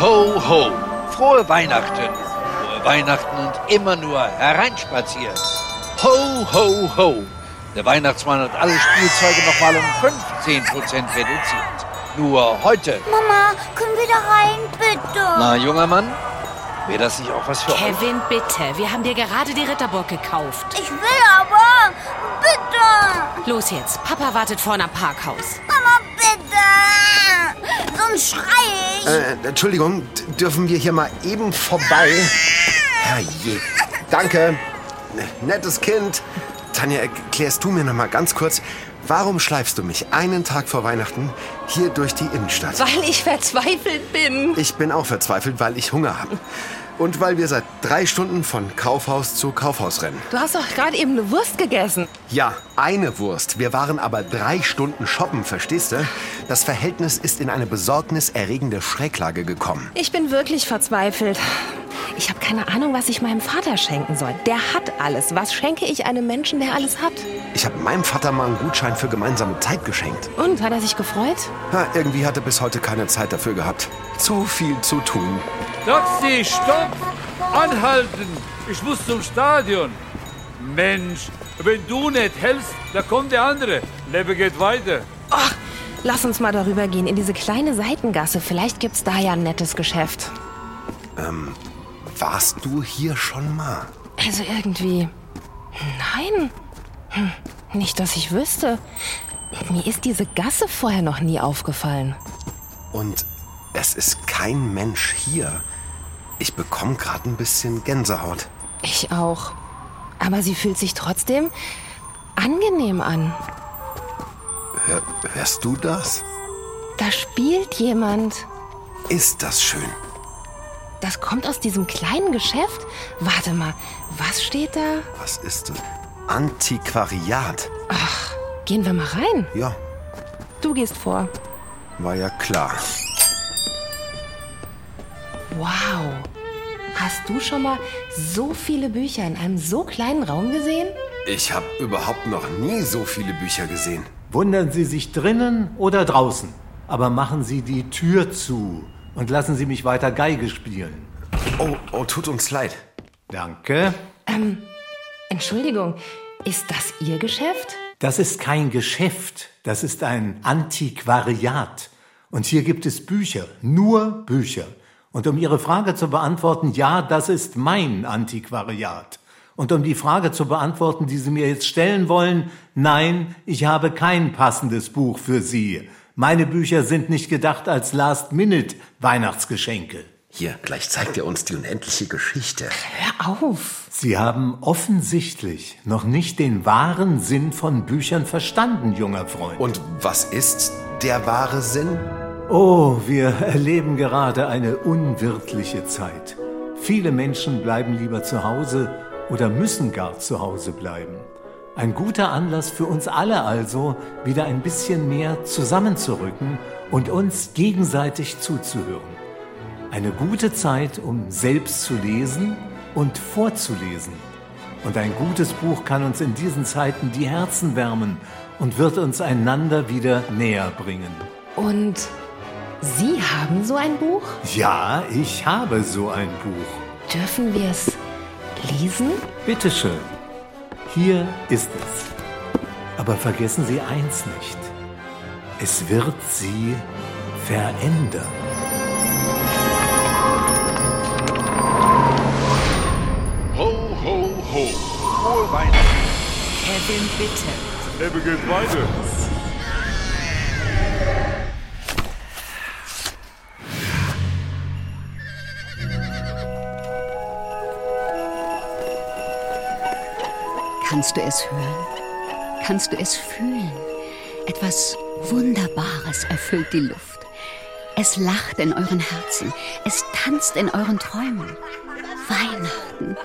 Ho, ho! Frohe Weihnachten! Frohe Weihnachten und immer nur hereinspaziert! Ho, ho, ho! Der Weihnachtsmann hat alle Spielzeuge nochmal um 15% reduziert. Nur heute. Mama, können wir da rein, bitte? Na, junger Mann, wäre das nicht auch was für euch? Kevin, bitte. Wir haben dir gerade die Ritterburg gekauft. Ich will aber. Bitte. Los jetzt. Papa wartet vorne am Parkhaus. Mama, bitte. Sonst schrei ich. Äh, Entschuldigung, dürfen wir hier mal eben vorbei? Herrje. Danke. Nettes Kind. Tanja, erklärst du mir noch mal ganz kurz, warum schleifst du mich einen Tag vor Weihnachten hier durch die Innenstadt? Weil ich verzweifelt bin. Ich bin auch verzweifelt, weil ich Hunger habe. Und weil wir seit drei Stunden von Kaufhaus zu Kaufhaus rennen. Du hast doch gerade eben eine Wurst gegessen. Ja, eine Wurst. Wir waren aber drei Stunden shoppen, verstehst du? Das Verhältnis ist in eine besorgniserregende Schräglage gekommen. Ich bin wirklich verzweifelt. Ich habe keine Ahnung, was ich meinem Vater schenken soll. Der hat alles. Was schenke ich einem Menschen, der alles hat? Ich habe meinem Vater mal einen Gutschein für gemeinsame Zeit geschenkt. Und, hat er sich gefreut? Ja, irgendwie hat er bis heute keine Zeit dafür gehabt. Zu viel zu tun. Taxi, stopp! Anhalten! Ich muss zum Stadion. Mensch, wenn du nicht hältst, dann kommt der andere. Lebe geht weiter. Ach, lass uns mal darüber gehen, in diese kleine Seitengasse. Vielleicht gibt's da ja ein nettes Geschäft. Warst du hier schon mal? Also irgendwie. Nein. Hm, Nicht, dass ich wüsste. Mir ist diese Gasse vorher noch nie aufgefallen. Und es ist kein Mensch hier. Ich bekomme gerade ein bisschen Gänsehaut. Ich auch. Aber sie fühlt sich trotzdem angenehm an. Hör, hörst du das? Da spielt jemand. Ist das schön? Das kommt aus diesem kleinen Geschäft. Warte mal, was steht da? Was ist das? Antiquariat. Gehen wir mal rein. Ja, Du gehst vor. war ja klar. Wow. Hast du schon mal so viele Bücher in einem so kleinen Raum gesehen? Ich habe überhaupt noch nie so viele Bücher gesehen. Wundern Sie sich drinnen oder draußen. Aber machen Sie die Tür zu und lassen Sie mich weiter Geige spielen. Oh, oh, tut uns leid. Danke. Entschuldigung, ist das Ihr Geschäft? Das ist kein Geschäft, das ist ein Antiquariat. Und hier gibt es Bücher, nur Bücher. Und um Ihre Frage zu beantworten, ja, das ist mein Antiquariat. Und um die Frage zu beantworten, die Sie mir jetzt stellen wollen, nein, ich habe kein passendes Buch für Sie. Meine Bücher sind nicht gedacht als Last-Minute-Weihnachtsgeschenke. Hier, gleich zeigt er uns die unendliche Geschichte. Hör auf. Sie haben offensichtlich noch nicht den wahren Sinn von Büchern verstanden, junger Freund. Und was ist der wahre Sinn? Oh, wir erleben gerade eine unwirtliche Zeit. Viele Menschen bleiben lieber zu Hause oder müssen gar zu Hause bleiben. Ein guter Anlass für uns alle also, wieder ein bisschen mehr zusammenzurücken und uns gegenseitig zuzuhören. Eine gute Zeit, um selbst zu lesen und vorzulesen. Und ein gutes Buch kann uns in diesen Zeiten die Herzen wärmen und wird uns einander wieder näher bringen. Und Sie haben so ein Buch? Ja, ich habe so ein Buch. Dürfen wir es lesen? Bitteschön. Hier ist es. Aber vergessen Sie eins nicht. Es wird Sie verändern. Ho, ho, ho! Frohe Weihnachten! Kevin, bitte. Lebe geht weiter. Kannst du es hören? Kannst du es fühlen? Etwas Wunderbares erfüllt die Luft. Es lacht in euren Herzen. Es tanzt in euren Träumen. Weihnachten.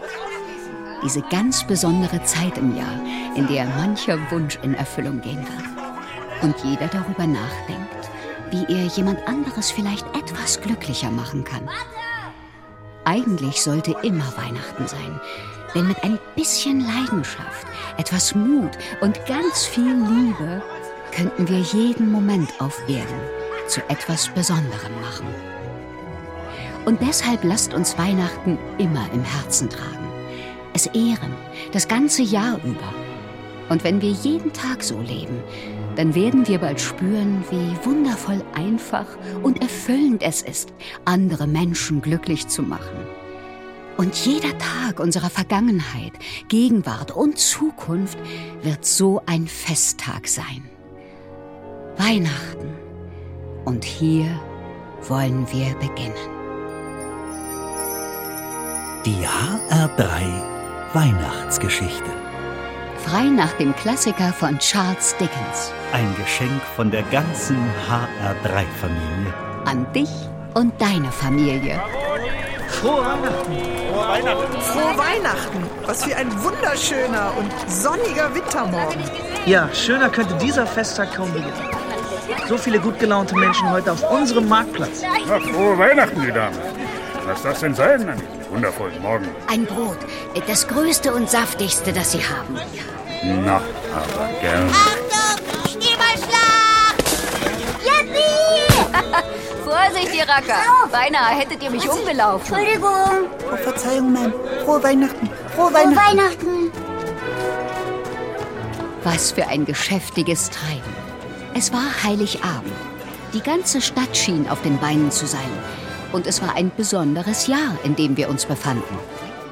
Diese ganz besondere Zeit im Jahr, in der mancher Wunsch in Erfüllung gehen wird. Und jeder darüber nachdenkt, wie er jemand anderes vielleicht etwas glücklicher machen kann. Eigentlich sollte immer Weihnachten sein, denn mit ein bisschen Leidenschaft, etwas Mut und ganz viel Liebe könnten wir jeden Moment auf Erden zu etwas Besonderem machen. Und deshalb lasst uns Weihnachten immer im Herzen tragen. Es ehren, das ganze Jahr über. Und wenn wir jeden Tag so leben, dann werden wir bald spüren, wie wundervoll einfach und erfüllend es ist, andere Menschen glücklich zu machen. Und jeder Tag unserer Vergangenheit, Gegenwart und Zukunft wird so ein Festtag sein. Weihnachten. Und hier wollen wir beginnen. Die HR3 Weihnachtsgeschichte. Frei nach dem Klassiker von Charles Dickens. Ein Geschenk von der ganzen HR3-Familie. An dich und deine Familie. Frohe Weihnachten. Frohe Weihnachten. Frohe Weihnachten. Was für ein wunderschöner und sonniger Wintermorgen. Ja, schöner könnte dieser Festtag kaum beginnen. So viele gut gelaunte Menschen heute auf unserem Marktplatz. Na, frohe Weihnachten, die Dame. Was das denn sein an diesem wundervollen Morgen? Ein Brot. Das größte und saftigste, das Sie haben. Na, aber gern. Achtung, Vorsicht, ihr Racker. Beinahe hättet ihr mich umgelaufen. Entschuldigung. Oh, Verzeihung, Ma'am. Frohe Weihnachten. Frohe Frohe Weihnachten. Weihnachten. Was für ein geschäftiges Treiben. Es war Heiligabend. Die ganze Stadt schien auf den Beinen zu sein. Und es war ein besonderes Jahr, in dem wir uns befanden.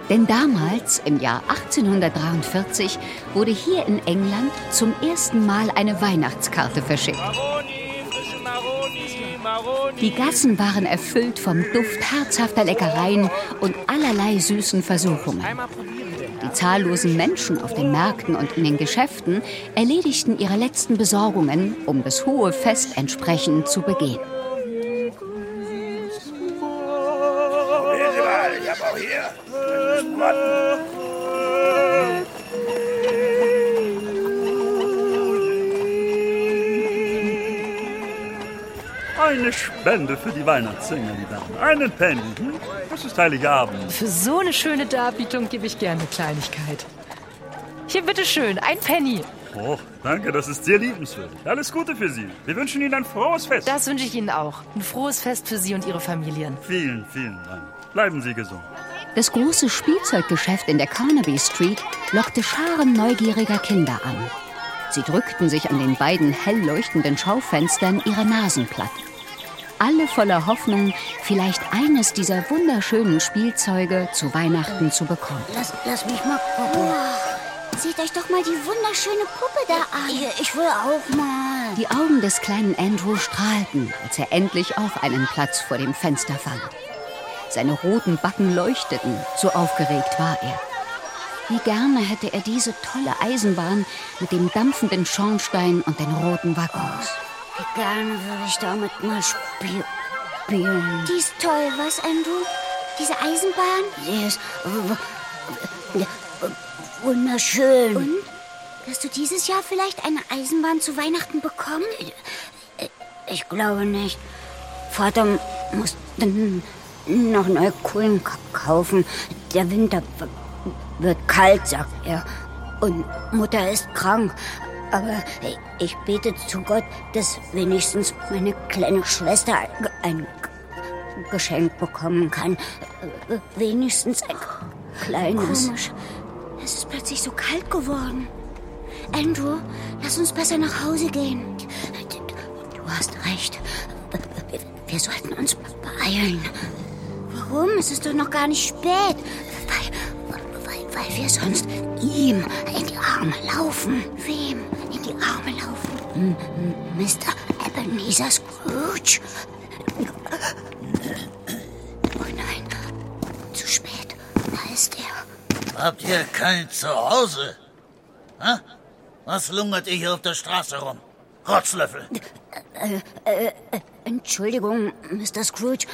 Denn damals, im Jahr 1843, wurde hier in England zum ersten Mal eine Weihnachtskarte verschickt. Die Gassen waren erfüllt vom Duft herzhafter Leckereien und allerlei süßen Versuchungen. Die zahllosen Menschen auf den Märkten und in den Geschäften erledigten ihre letzten Besorgungen, um das hohe Fest entsprechend zu begehen. Spende für die Weihnachtssänger, die Damen. Einen Penny. Hm? Das ist Heiligabend. Für so eine schöne Darbietung gebe ich gerne eine Kleinigkeit. Hier, bitteschön, ein Penny. Oh, danke, das ist sehr liebenswürdig. Alles Gute für Sie. Wir wünschen Ihnen ein frohes Fest. Das wünsche ich Ihnen auch. Ein frohes Fest für Sie und Ihre Familien. Vielen, vielen Dank. Bleiben Sie gesund. Das große Spielzeuggeschäft in der Carnaby Street lockte Scharen neugieriger Kinder an. Sie drückten sich an den beiden hell leuchtenden Schaufenstern ihre Nasen platt. Alle voller Hoffnung, vielleicht eines dieser wunderschönen Spielzeuge zu Weihnachten zu bekommen. Lass, lass mich mal gucken. Seht euch doch mal die wunderschöne Puppe da an. Ich, ich will auch mal. Die Augen des kleinen Andrew strahlten, als er endlich auch einen Platz vor dem Fenster fand. Seine roten Backen leuchteten, so aufgeregt war er. Wie gerne hätte er diese tolle Eisenbahn mit dem dampfenden Schornstein und den roten Waggons. Gerne würde ich damit mal spiel spielen. Die ist toll, was, Andrew? Diese Eisenbahn? Sie ist wunderschön. Und? Wirst du dieses Jahr vielleicht eine Eisenbahn zu Weihnachten bekommen? Ich glaube nicht. Vater muss noch neue Kohlen kaufen. Der Winter wird kalt, sagt er. Und Mutter ist krank. Aber ich bete zu Gott, dass wenigstens meine kleine Schwester ein Geschenk bekommen kann. Wenigstens ein kleines. Komisch. Es ist plötzlich so kalt geworden. Andrew, lass uns besser nach Hause gehen. Du hast recht. Wir- sollten uns beeilen. Warum? Es ist doch noch gar nicht spät. Weil, weil, weil wir sonst ihm in die Arme laufen. Wem Mr. Ebenezer Scrooge. Oh nein, zu spät. Da ist er. Habt ihr keinen zu Hause? Hä? Was lungert ihr hier auf der Straße rum? Rotzlöffel. Äh, äh, äh, Entschuldigung, Mr. Scrooge.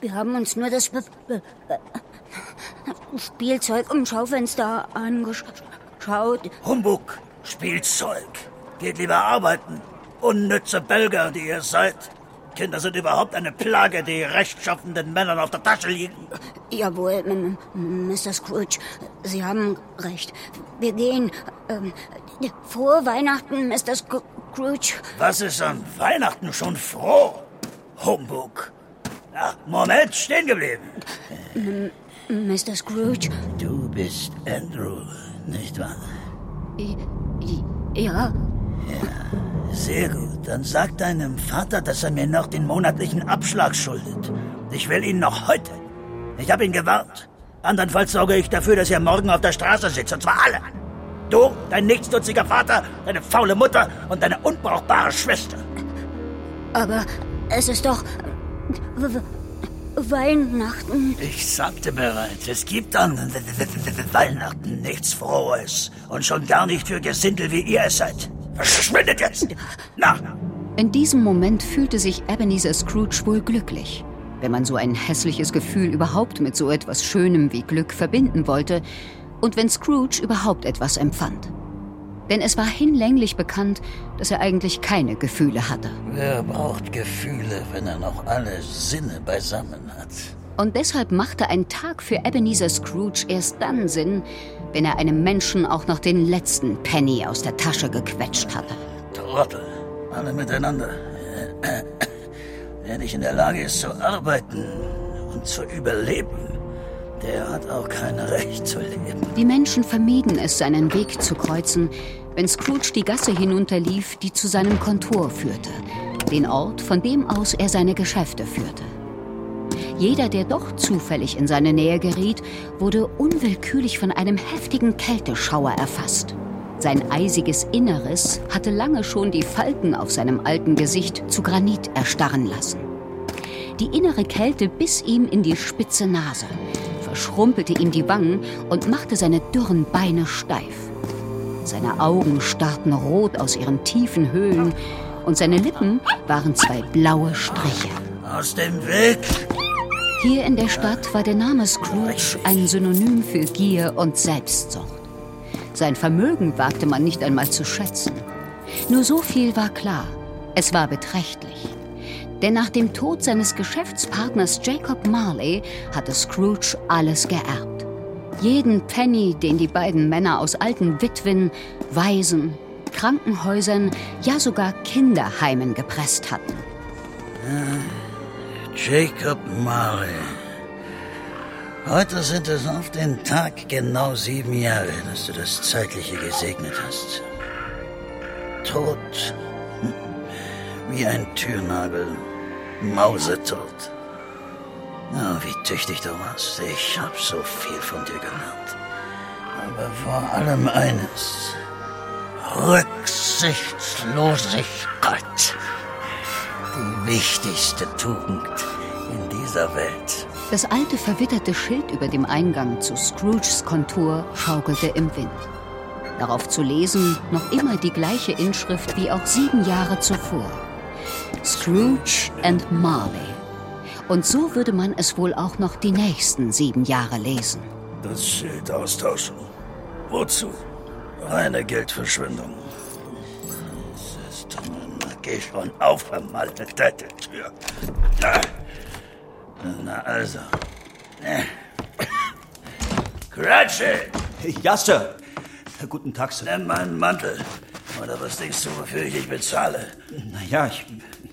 Wir haben uns nur das Spielzeug im Schaufenster angeschaut. Humbug, Spielzeug. Geht lieber arbeiten. Unnütze Belger, die ihr seid. Kinder sind überhaupt eine Plage, die rechtschaffenden Männern auf der Tasche liegen. Jawohl, M- M- Mr. Scrooge. Sie haben recht. Wir gehen. Ähm, frohe Weihnachten, Mr. Scrooge. Was ist an Weihnachten schon froh? Humbug. Ach, Moment, stehen geblieben. M Mr. Scrooge? Du bist Andrew, nicht wahr? I ja. Ja, sehr gut. Dann sag deinem Vater, dass er mir noch den monatlichen Abschlag schuldet. Ich will ihn noch heute. Ich habe ihn gewarnt. Andernfalls sorge ich dafür, dass er morgen auf der Straße sitzt, und zwar alle. Du, dein nichtsnutziger Vater, deine faule Mutter und deine unbrauchbare Schwester. Aber es ist doch Weihnachten. Ich sagte bereits, es gibt an Weihnachten nichts Frohes. Und schon gar nicht für Gesindel, wie ihr es seid. Verschwindet jetzt! Na! In diesem Moment fühlte sich Ebenezer Scrooge wohl glücklich. Wenn man so ein hässliches Gefühl überhaupt mit so etwas Schönem wie Glück verbinden wollte und wenn Scrooge überhaupt etwas empfand. Denn es war hinlänglich bekannt, dass er eigentlich keine Gefühle hatte. Wer braucht Gefühle, wenn er noch alle Sinne beisammen hat? Und deshalb machte ein Tag für Ebenezer Scrooge erst dann Sinn, wenn er einem Menschen auch noch den letzten Penny aus der Tasche gequetscht hatte. Trottel, alle miteinander. Wer nicht in der Lage ist zu arbeiten und zu überleben, der hat auch kein Recht zu leben. Die Menschen vermieden es, seinen Weg zu kreuzen, wenn Scrooge die Gasse hinunterlief, die zu seinem Kontor führte, den Ort, von dem aus er seine Geschäfte führte. Jeder, der doch zufällig in seine Nähe geriet, wurde unwillkürlich von einem heftigen Kälteschauer erfasst. Sein eisiges Inneres hatte lange schon die Falten auf seinem alten Gesicht zu Granit erstarren lassen. Die innere Kälte biss ihm in die spitze Nase, verschrumpelte ihm die Wangen und machte seine dürren Beine steif. Seine Augen starrten rot aus ihren tiefen Höhlen und seine Lippen waren zwei blaue Striche. Aus dem Weg! Hier in der Stadt war der Name Scrooge ein Synonym für Gier und Selbstsucht. Sein Vermögen wagte man nicht einmal zu schätzen. Nur so viel war klar. Es war beträchtlich. Denn nach dem Tod seines Geschäftspartners Jacob Marley hatte Scrooge alles geerbt. Jeden Penny, den die beiden Männer aus alten Witwen, Waisen, Krankenhäusern, ja sogar Kinderheimen gepresst hatten. Jacob Marley. Heute sind es auf den Tag genau sieben Jahre, dass du das Zeitliche gesegnet hast. Tot. Wie ein Türnagel. Mausetot. Oh, wie tüchtig du warst. Ich hab so viel von dir gelernt. Aber vor allem eines. Rücksichtslosigkeit. Die wichtigste Tugend in dieser Welt. Das alte verwitterte Schild über dem Eingang zu Scrooges Kontor schaukelte im Wind. Darauf zu lesen noch immer die gleiche Inschrift wie auch sieben Jahre zuvor. Scrooge and Marley. Und so würde man es wohl auch noch die nächsten sieben Jahre lesen. Das Schild austauschen. Wozu? Reine Geldverschwendung. Geh schon auf, vermalte Tür. Na, na also. Cratchit! Ja, Sir. Guten Tag, Sir. Nimm meinen Mantel. Oder was denkst du, wofür ich dich bezahle? Naja, ich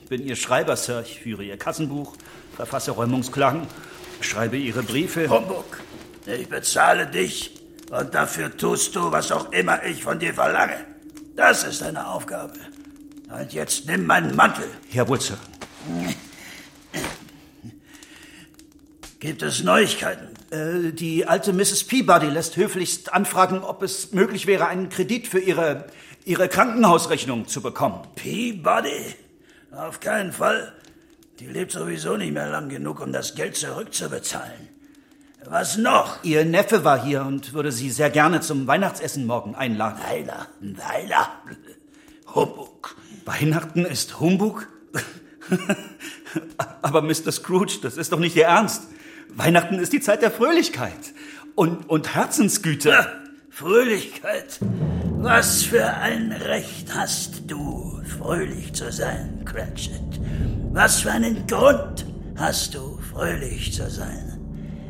bin Ihr Schreiber, Sir. Ich führe Ihr Kassenbuch, verfasse Räumungsklagen, schreibe Ihre Briefe. Humbug. Ich bezahle dich und dafür tust du, was auch immer ich von dir verlange. Das ist deine Aufgabe. Und jetzt nimm meinen Mantel. Jawohl, Sir. Gibt es Neuigkeiten? Äh, die alte Mrs. Peabody lässt höflichst anfragen, ob es möglich wäre, einen Kredit für ihre, ihre Krankenhausrechnung zu bekommen. Peabody? Auf keinen Fall. Die lebt sowieso nicht mehr lang genug, um das Geld zurückzubezahlen. Was noch? Ihr Neffe war hier und würde Sie sehr gerne zum Weihnachtsessen morgen einladen. Weiler, Weiler. Humbug. Weihnachten ist Humbug? Aber Mr. Scrooge, das ist doch nicht Ihr Ernst. Weihnachten ist die Zeit der Fröhlichkeit und, und Herzensgüte. Ja, Fröhlichkeit. Was für ein Recht hast du, fröhlich zu sein, Cratchit? Was für einen Grund hast du, fröhlich zu sein?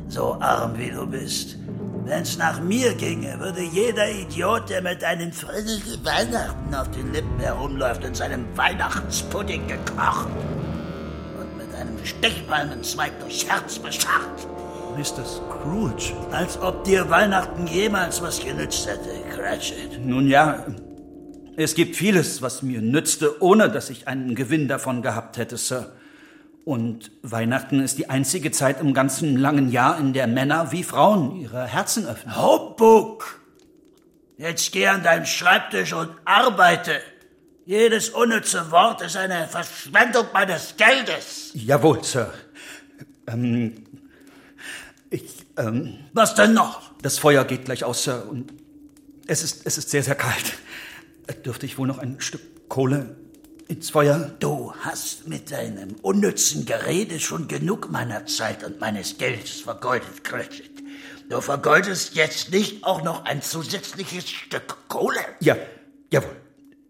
So arm wie du bist. Wenn's nach mir ginge, würde jeder Idiot, der mit einem fröhlichen Weihnachten auf den Lippen herumläuft, in seinem Weihnachtspudding gekocht und mit einem Stechpalmenzweig durchs Herz bescharrt. Mr. Scrooge. Als ob dir Weihnachten jemals was genützt hätte, Cratchit. Nun ja, es gibt vieles, was mir nützte, ohne dass ich einen Gewinn davon gehabt hätte, Sir. Und Weihnachten ist die einzige Zeit im ganzen langen Jahr, in der Männer wie Frauen ihre Herzen öffnen. Humbug! Jetzt geh an deinen Schreibtisch und arbeite. Jedes unnütze Wort ist eine Verschwendung meines Geldes. Jawohl, Sir. Ähm, ich, ähm. Was denn noch? Das Feuer geht gleich aus, Sir, und es ist, es ist sehr, sehr kalt. Dürfte ich wohl noch ein Stück Kohle ins Feuer? Du hast mit deinem unnützen Gerede schon genug meiner Zeit und meines Geldes vergeudet, Cratchit. Du vergeudest jetzt nicht auch noch ein zusätzliches Stück Kohle? Ja, jawohl,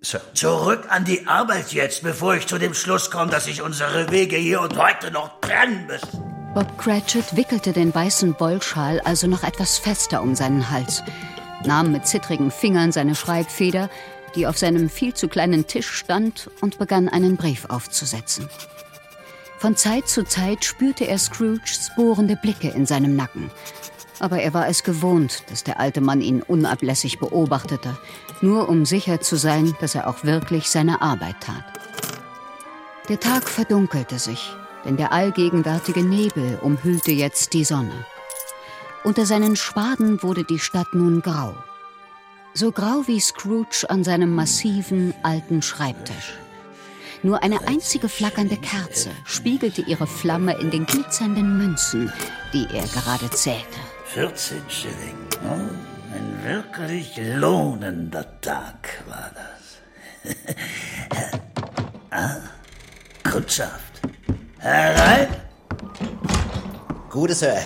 Sir. Zurück an die Arbeit jetzt, bevor ich zu dem Schluss komme, dass sich unsere Wege hier und heute noch trennen müssen. Bob Cratchit wickelte den weißen Wollschal also noch etwas fester um seinen Hals, nahm mit zittrigen Fingern seine Schreibfeder, die auf seinem viel zu kleinen Tisch stand, und begann einen Brief aufzusetzen. Von Zeit zu Zeit spürte er Scrooges bohrende Blicke in seinem Nacken, aber er war es gewohnt, dass der alte Mann ihn unablässig beobachtete, nur um sicher zu sein, dass er auch wirklich seine Arbeit tat. Der Tag verdunkelte sich, denn der allgegenwärtige Nebel umhüllte jetzt die Sonne. Unter seinen Schwaden wurde die Stadt nun grau. So grau wie Scrooge an seinem massiven alten Schreibtisch. Nur eine einzige flackernde Kerze spiegelte ihre Flamme in den glitzernden Münzen, die er gerade zählte. 14 Schilling. Oh, ein wirklich lohnender Tag war das. ah, Kundschaft. Herein! Gute Sir.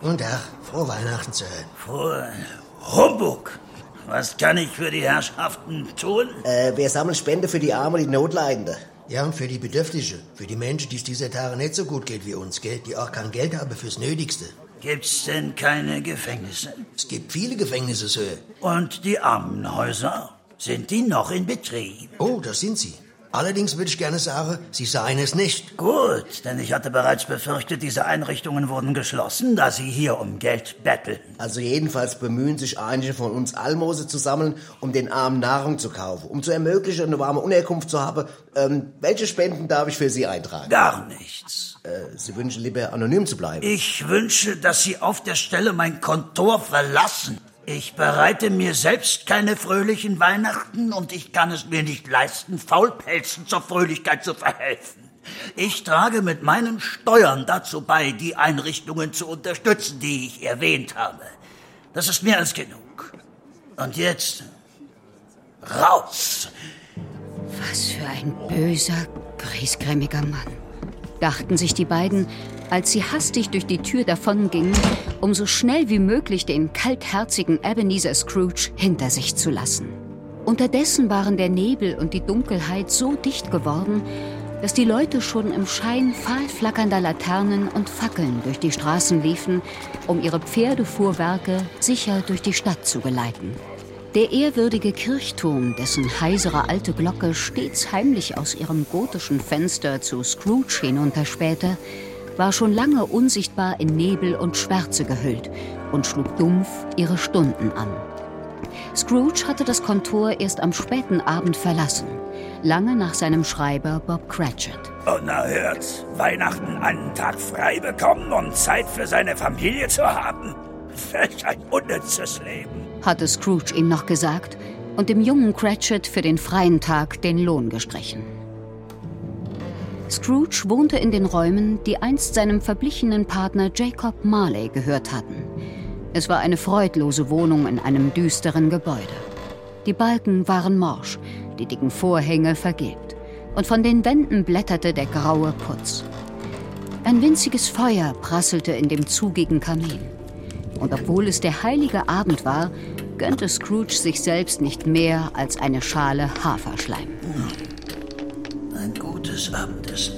Guten Tag. Frohe Weihnachten, Sir. Frohe Humbug. Was kann ich für die Herrschaften tun? Äh, wir sammeln Spende für die Armen und die Notleidenden. Ja, und für die Bedürftige. Für die Menschen, die es dieser Tage nicht so gut geht wie uns, gell? Die auch kein Geld haben fürs Nötigste. Gibt's denn keine Gefängnisse? Es gibt viele Gefängnisse, Sir. Und die Armenhäuser? Sind die noch in Betrieb? Oh, das sind sie. Allerdings würde ich gerne sagen, Sie seien es nicht. Gut, denn ich hatte bereits befürchtet, diese Einrichtungen wurden geschlossen, da sie hier um Geld betteln. Also jedenfalls bemühen sich einige von uns Almose zu sammeln, um den Armen Nahrung zu kaufen, um zu ermöglichen, eine warme Unterkunft zu haben. Ähm, welche Spenden darf ich für Sie eintragen? Gar nichts. Äh, Sie wünschen lieber anonym zu bleiben? Ich wünsche, dass Sie auf der Stelle mein Kontor verlassen. Ich bereite mir selbst keine fröhlichen Weihnachten und ich kann es mir nicht leisten, Faulpelzen zur Fröhlichkeit zu verhelfen. Ich trage mit meinen Steuern dazu bei, die Einrichtungen zu unterstützen, die ich erwähnt habe. Das ist mehr als genug. Und jetzt raus! Was für ein böser, griesgrämiger Mann, dachten sich die beiden, als sie hastig durch die Tür davongingen, um so schnell wie möglich den kaltherzigen Ebenezer Scrooge hinter sich zu lassen. Unterdessen waren der Nebel und die Dunkelheit so dicht geworden, dass die Leute schon im Schein fahl flackernder Laternen und Fackeln durch die Straßen liefen, um ihre Pferdefuhrwerke sicher durch die Stadt zu geleiten. Der ehrwürdige Kirchturm, dessen heisere alte Glocke stets heimlich aus ihrem gotischen Fenster zu Scrooge hinunterspähte, war schon lange unsichtbar in Nebel und Schwärze gehüllt und schlug dumpf ihre Stunden an. Scrooge hatte das Kontor erst am späten Abend verlassen, lange nach seinem Schreiber Bob Cratchit. Unerhört, Weihnachten einen Tag frei bekommen und Zeit für seine Familie zu haben. Welch ein unnützes Leben, hatte Scrooge ihm noch gesagt und dem jungen Cratchit für den freien Tag den Lohn gestrichen. Scrooge wohnte in den Räumen, die einst seinem verblichenen Partner Jacob Marley gehört hatten. Es war eine freudlose Wohnung in einem düsteren Gebäude. Die Balken waren morsch, die dicken Vorhänge vergilbt, und von den Wänden blätterte der graue Putz. Ein winziges Feuer prasselte in dem zugigen Kamin. Und obwohl es der heilige Abend war, gönnte Scrooge sich selbst nicht mehr als eine Schale Haferschleim. Ein gutes Abendessen.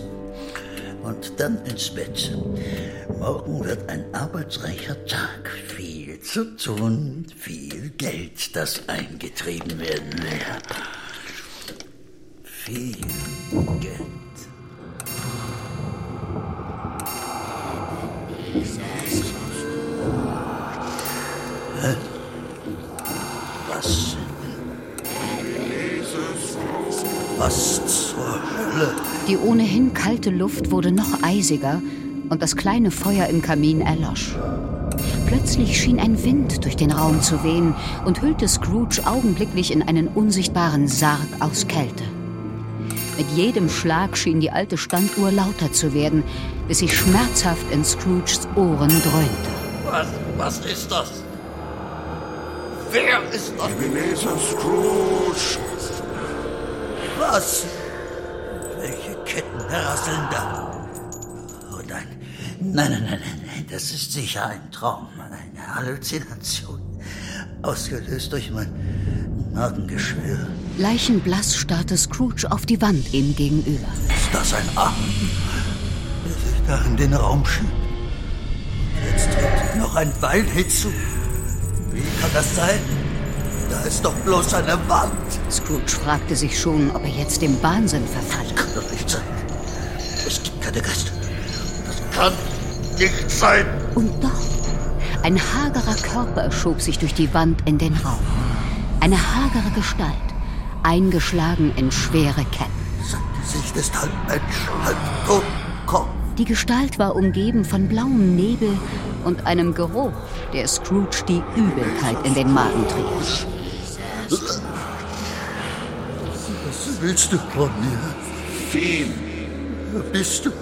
Und dann ins Bett. Morgen wird ein arbeitsreicher Tag. Viel zu tun, viel Geld, das eingetrieben werden will. Viel Geld. Ohnehin kalte Luft wurde noch eisiger und das kleine Feuer im Kamin erlosch. Plötzlich schien ein Wind durch den Raum zu wehen und hüllte Scrooge augenblicklich in einen unsichtbaren Sarg aus Kälte. Mit jedem Schlag schien die alte Standuhr lauter zu werden, bis sie schmerzhaft in Scrooges Ohren dröhnte. Was, was ist das? Wer ist das? Ebenezer Scrooge! Was? Welche Ketten rasseln da? Oh nein, nein, nein, nein, nein, das ist sicher ein Traum, eine Halluzination, ausgelöst durch mein Magengeschwür. Leichenblass starrte Scrooge auf die Wand ihm gegenüber. Ist das ein Arm, der sich da in den Raum schiebt? Jetzt tritt noch ein Bein hinzu. Wie kann das sein? Da ist doch bloß eine Wand. Scrooge fragte sich schon, ob er jetzt dem Wahnsinn verfalle. Kann doch nicht sein. Geister. Das kann nicht sein. Und doch. Ein hagerer Körper schob sich durch die Wand in den Raum. Eine hagere Gestalt, eingeschlagen in schwere Ketten. Sein Gesicht ist halb Mensch, halb Totenkopf. Die Gestalt war umgeben von blauem Nebel und einem Geruch, der Scrooge die Übelkeit in den Magen trieb. Was willst du von mir? Feen, Wer bist du?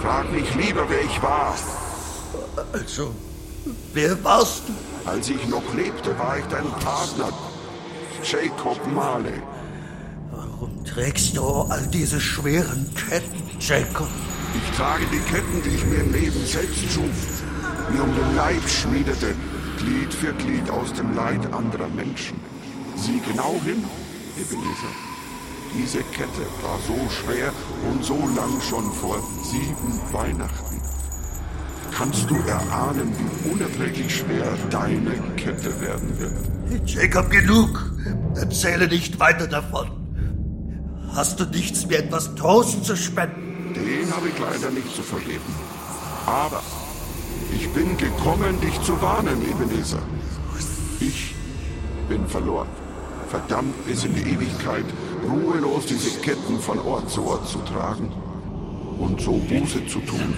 frag mich lieber, wer ich war. Also, wer warst du? Als ich noch lebte, war ich dein Partner, Jacob Marley. Warum trägst du all diese schweren Ketten, Jacob? Ich trage die Ketten, die ich mir im Leben selbst schuf, mir um den Leib schmiedete, Glied für Glied aus dem Leid anderer Menschen. Sieh genau hin, Ebenezer. Diese Kette war so schwer und so lang schon vor sieben Weihnachten. Kannst du erahnen, wie unerträglich schwer deine Kette werden wird? Jacob, genug. Erzähle nicht weiter davon. Hast du nichts, mir etwas Trost zu spenden? Den habe ich leider nicht zu vergeben. Aber ich bin gekommen, dich zu warnen, Ebenezer. Ich bin verloren. Verdammt bis in die Ewigkeit, ruhelos diese Ketten von Ort zu Ort zu tragen und so Buße zu tun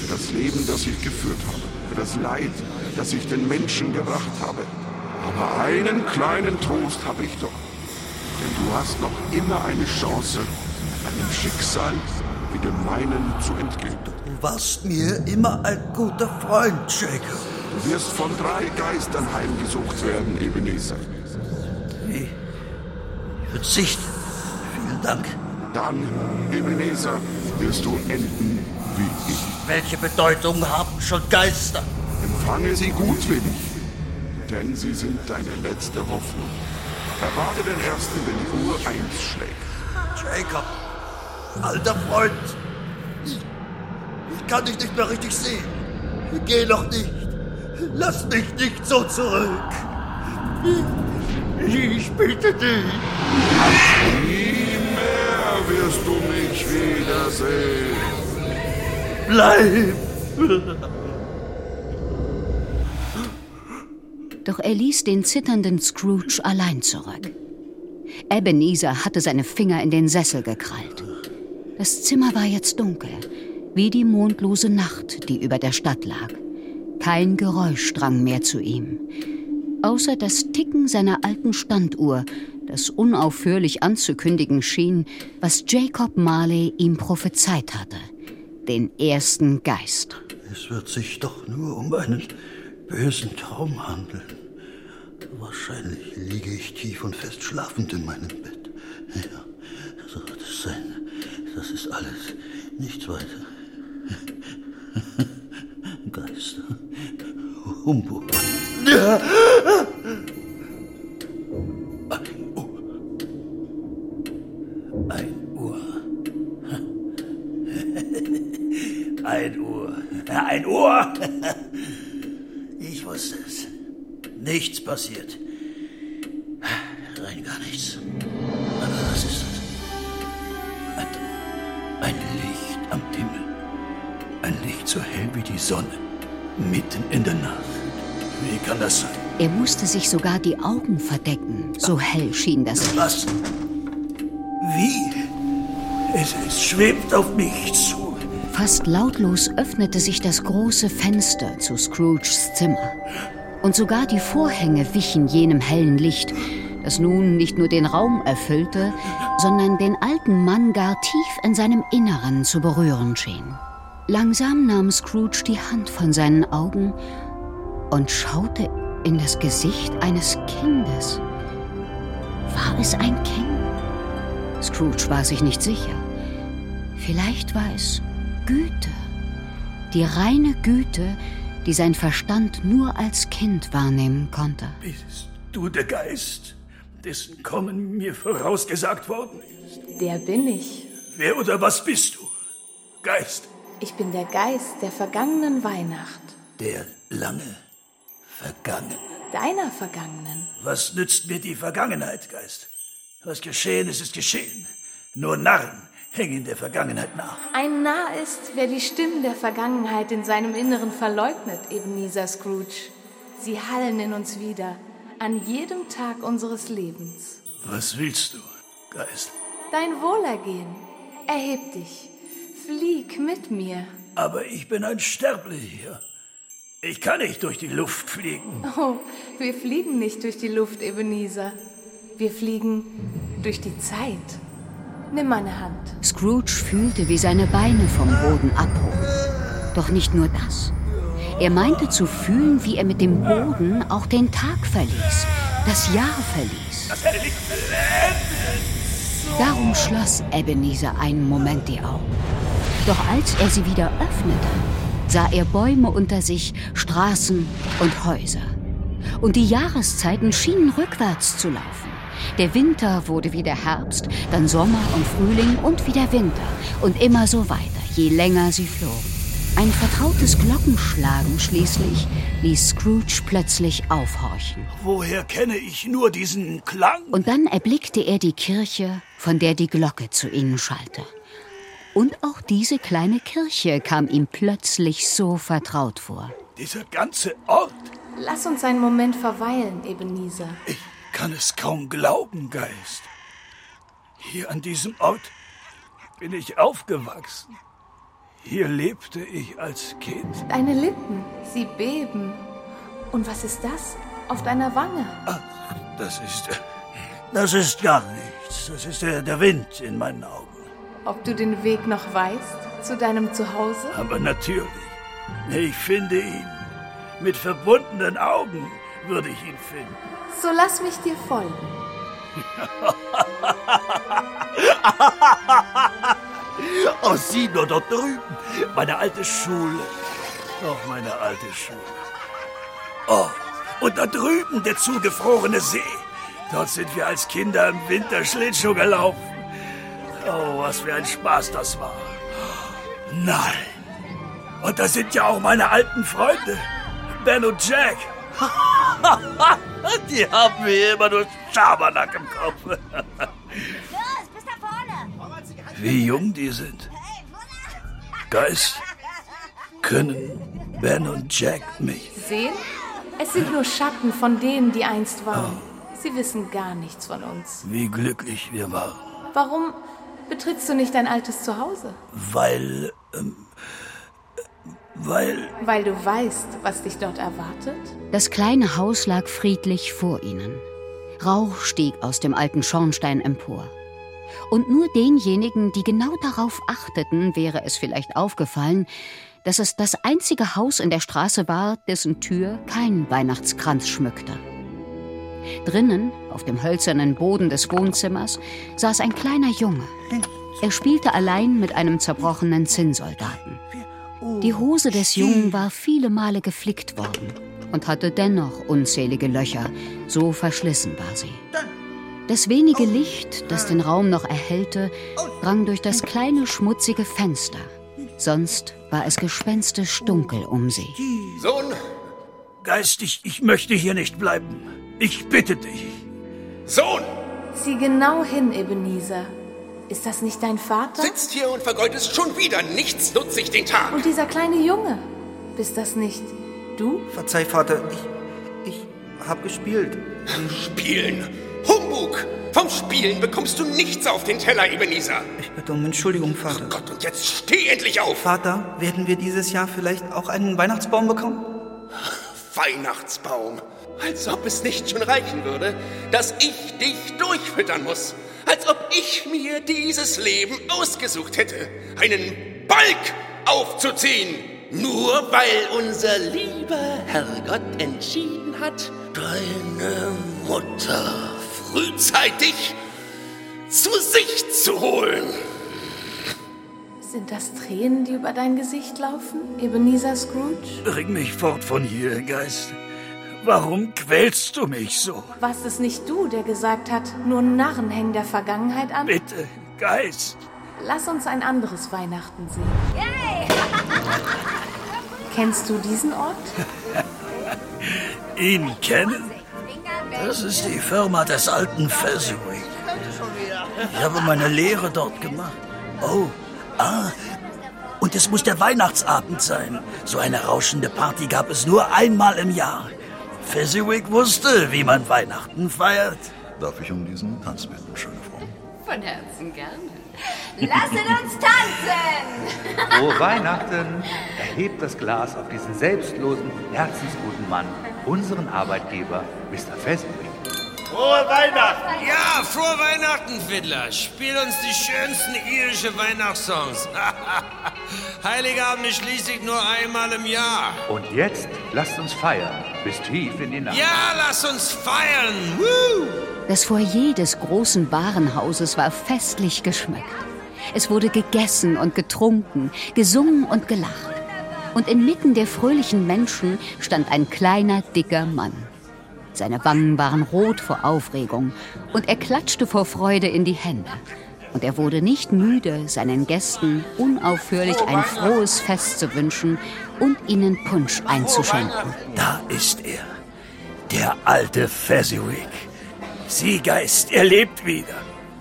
für das Leben, das ich geführt habe, für das Leid, das ich den Menschen gebracht habe. Aber einen kleinen Trost habe ich doch. Denn du hast noch immer eine Chance, einem Schicksal wie dem meinen zu entgehen. Du warst mir immer ein guter Freund, Jacob. Du wirst von drei Geistern heimgesucht werden, Ebenezer. Wie? Verzicht. Vielen Dank. Dann, Ebenezer, wirst du enden wie ich. Welche Bedeutung haben schon Geister? Empfange sie gutwillig, denn sie sind deine letzte Hoffnung. Erwarte den ersten, wenn die Uhr eins schlägt. Jacob, alter Freund, ich, ich kann dich nicht mehr richtig sehen. Geh noch nicht. Lass mich nicht so zurück. Ich, ich bitte dich. Nie mehr wirst du mich wiedersehen. Bleib. Doch er ließ den zitternden Scrooge allein zurück. Ebenezer hatte seine Finger in den Sessel gekrallt. Das Zimmer war jetzt dunkel, wie die mondlose Nacht, die über der Stadt lag. Kein Geräusch drang mehr zu ihm, außer das Ticken seiner alten Standuhr, das unaufhörlich anzukündigen schien, was Jacob Marley ihm prophezeit hatte, den ersten Geist. Es wird sich doch nur um einen bösen Traum handeln. Wahrscheinlich liege ich tief und fest schlafend in meinem Bett. Ja, so wird es sein. Das ist alles. Nichts weiter. Geister. Humbug. Sonne. Mitten in der Nacht. Wie kann das sein? Er musste sich sogar die Augen verdecken, so hell schien das. Was? Wie? Es, es schwebt auf mich zu. Fast lautlos öffnete sich das große Fenster zu Scrooges Zimmer. Und sogar die Vorhänge wichen jenem hellen Licht, das nun nicht nur den Raum erfüllte, sondern den alten Mann gar tief in seinem Inneren zu berühren schien. Langsam nahm Scrooge die Hand von seinen Augen und schaute in das Gesicht eines Kindes. War es ein Kind? Scrooge war sich nicht sicher. Vielleicht war es Güte, die reine Güte, die sein Verstand nur als Kind wahrnehmen konnte. Bist du der Geist, dessen Kommen mir vorausgesagt worden ist? Der bin ich. Wer oder was bist du? Geist. Ich bin der Geist der vergangenen Weihnacht. Der lange Vergangene. Deiner vergangenen. Was nützt mir die Vergangenheit, Geist? Was geschehen ist, ist geschehen. Nur Narren hängen der Vergangenheit nach. Ein Narr ist, wer die Stimmen der Vergangenheit in seinem Inneren verleugnet, Ebenezer Scrooge. Sie hallen in uns wieder, an jedem Tag unseres Lebens. Was willst du, Geist? Dein Wohlergehen. Erheb dich. Flieg mit mir. Aber ich bin ein Sterblicher. Ich kann nicht durch die Luft fliegen. Oh, wir fliegen nicht durch die Luft, Ebenezer. Wir fliegen durch die Zeit. Nimm meine Hand. Scrooge fühlte, wie seine Beine vom Boden abhoben. Doch nicht nur das. Er meinte zu fühlen, wie er mit dem Boden auch den Tag verließ, das Jahr verließ. Das hätte nicht Darum schloss Ebenezer einen Moment die Augen. Doch als er sie wieder öffnete, sah er Bäume unter sich, Straßen und Häuser. Und die Jahreszeiten schienen rückwärts zu laufen. Der Winter wurde wieder Herbst, dann Sommer und Frühling und wieder Winter. Und immer so weiter, je länger sie flogen. Ein vertrautes Glockenschlagen schließlich ließ Scrooge plötzlich aufhorchen. Woher kenne ich nur diesen Klang? Und dann erblickte er die Kirche, von der die Glocke zu ihnen schallte. Und auch diese kleine Kirche kam ihm plötzlich so vertraut vor. Dieser ganze Ort. Lass uns einen Moment verweilen, Ebenezer. Ich kann es kaum glauben, Geist. Hier an diesem Ort bin ich aufgewachsen. Hier lebte ich als Kind. Deine Lippen, sie beben. Und was ist das auf deiner Wange? Ach, das ist. Das ist gar nichts. Das ist der, der Wind in meinen Augen. Ob du den Weg noch weißt zu deinem Zuhause? Aber natürlich. Ich finde ihn. Mit verbundenen Augen würde ich ihn finden. So lass mich dir folgen. oh, sieh nur dort drüben. Meine alte Schule. Doch, meine alte Schule. Oh, und da drüben der zugefrorene See. Dort sind wir als Kinder im Winter Schlittschuh gelaufen. Oh, was für ein Spaß das war. Nein. Und da sind ja auch meine alten Freunde. Ben und Jack. Die haben mir immer nur Schabernack im Kopf. Los, bis da vorne. Wie jung die sind. Geist, können Ben und Jack mich Sehen? Es sind nur Schatten von denen, die einst waren. Sie wissen gar nichts von uns. Wie glücklich wir waren. Warum betrittst du nicht dein altes Zuhause? Weil, ähm, weil... Weil du weißt, was dich dort erwartet? Das kleine Haus lag friedlich vor ihnen. Rauch stieg aus dem alten Schornstein empor. Und nur denjenigen, die genau darauf achteten, wäre es vielleicht aufgefallen, dass es das einzige Haus in der Straße war, dessen Tür kein Weihnachtskranz schmückte. Drinnen, auf dem hölzernen Boden des Wohnzimmers, saß ein kleiner Junge. Er spielte allein mit einem zerbrochenen Zinnsoldaten. Die Hose des Jungen war viele Male geflickt worden und hatte dennoch unzählige Löcher, so verschlissen war sie. Das wenige Licht, das den Raum noch erhellte, drang durch das kleine schmutzige Fenster. Sonst war es gespenstisch dunkel um sie. Sohn! Geist, ich, ich möchte hier nicht bleiben. Ich bitte dich. Sohn! Sieh genau hin, Ebenezer. Ist das nicht dein Vater? Sitzt hier und vergeudest schon wieder nichts nutzig den Tag. Und dieser kleine Junge? Bist das nicht du? Verzeih, Vater, ich. ich hab gespielt. Spielen? Humbug! Vom Spielen bekommst du nichts auf den Teller, Ebenezer. Ich bitte um Entschuldigung, Vater. Gott, und jetzt steh endlich auf! Vater, werden wir dieses Jahr vielleicht auch einen Weihnachtsbaum bekommen? Weihnachtsbaum. Als ob es nicht schon reichen würde, dass ich dich durchfüttern muss. Als ob ich mir dieses Leben ausgesucht hätte, einen Balk aufzuziehen. Nur weil unser lieber Herrgott entschieden hat, deine Mutter frühzeitig zu sich zu holen. Sind das Tränen, die über dein Gesicht laufen, Ebenezer Scrooge? Bring mich fort von hier, Geist. Warum quälst du mich so? Warst es nicht du, der gesagt hat, nur Narren hängen der Vergangenheit an? Bitte, Geist. Lass uns ein anderes Weihnachten sehen. Kennst du diesen Ort? Ihn kennen? Das ist die Firma des alten Fezziwig. Ich habe meine Lehre dort gemacht. Oh, ah. Und es muss der Weihnachtsabend sein. So eine rauschende Party gab es nur einmal im Jahr. Fezziwig wusste, wie man Weihnachten feiert. Darf ich um diesen Tanz bitten, schöne Frau? Von Herzen gerne. Lasset uns tanzen! Frohe Weihnachten! Erhebt das Glas auf diesen selbstlosen, herzensguten Mann, unseren Arbeitgeber, Mr. Fessenbrink. Frohe Weihnachten! Ja, frohe Weihnachten, Fiddler. Spiel uns die schönsten irische Weihnachtssongs. Heiligabend ist schließlich nur einmal im Jahr. Und jetzt lasst uns feiern, bis tief in die Nacht. Ja, lass uns feiern! Woo! Das Foyer des großen Warenhauses war festlich geschmückt. Es wurde gegessen und getrunken, gesungen und gelacht. Und inmitten der fröhlichen Menschen stand ein kleiner, dicker Mann. Seine Wangen waren rot vor Aufregung und er klatschte vor Freude in die Hände. Und er wurde nicht müde, seinen Gästen unaufhörlich ein frohes Fest zu wünschen und ihnen Punsch einzuschenken. Da ist er. Der alte Fezziwig. Sieh, Geist, er lebt wieder.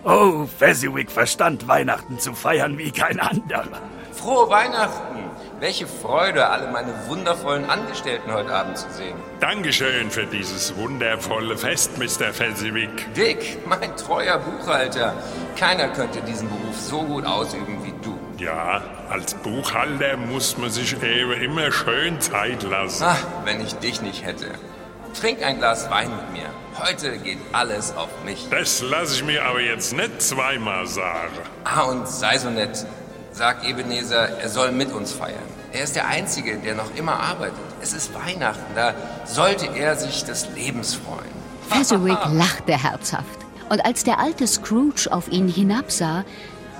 Oh, Fezziwig verstand Weihnachten zu feiern wie kein anderer. Frohe Weihnachten! Welche Freude, alle meine wundervollen Angestellten heute Abend zu sehen. Dankeschön für dieses wundervolle Fest, Mr. Fezziwig. Dick, mein treuer Buchhalter. Keiner könnte diesen Beruf so gut ausüben wie du. Ja, als Buchhalter muss man sich eben immer schön Zeit lassen. Ach, wenn ich dich nicht hätte. Trink ein Glas Wein mit mir. Heute geht alles auf mich. Das lasse ich mir aber jetzt nicht zweimal sagen. Ah, und sei so nett. Sag Ebenezer, er soll mit uns feiern. Er ist der Einzige, der noch immer arbeitet. Es ist Weihnachten, da sollte er sich des Lebens freuen. Fezziwig lachte herzhaft. Und als der alte Scrooge auf ihn hinabsah,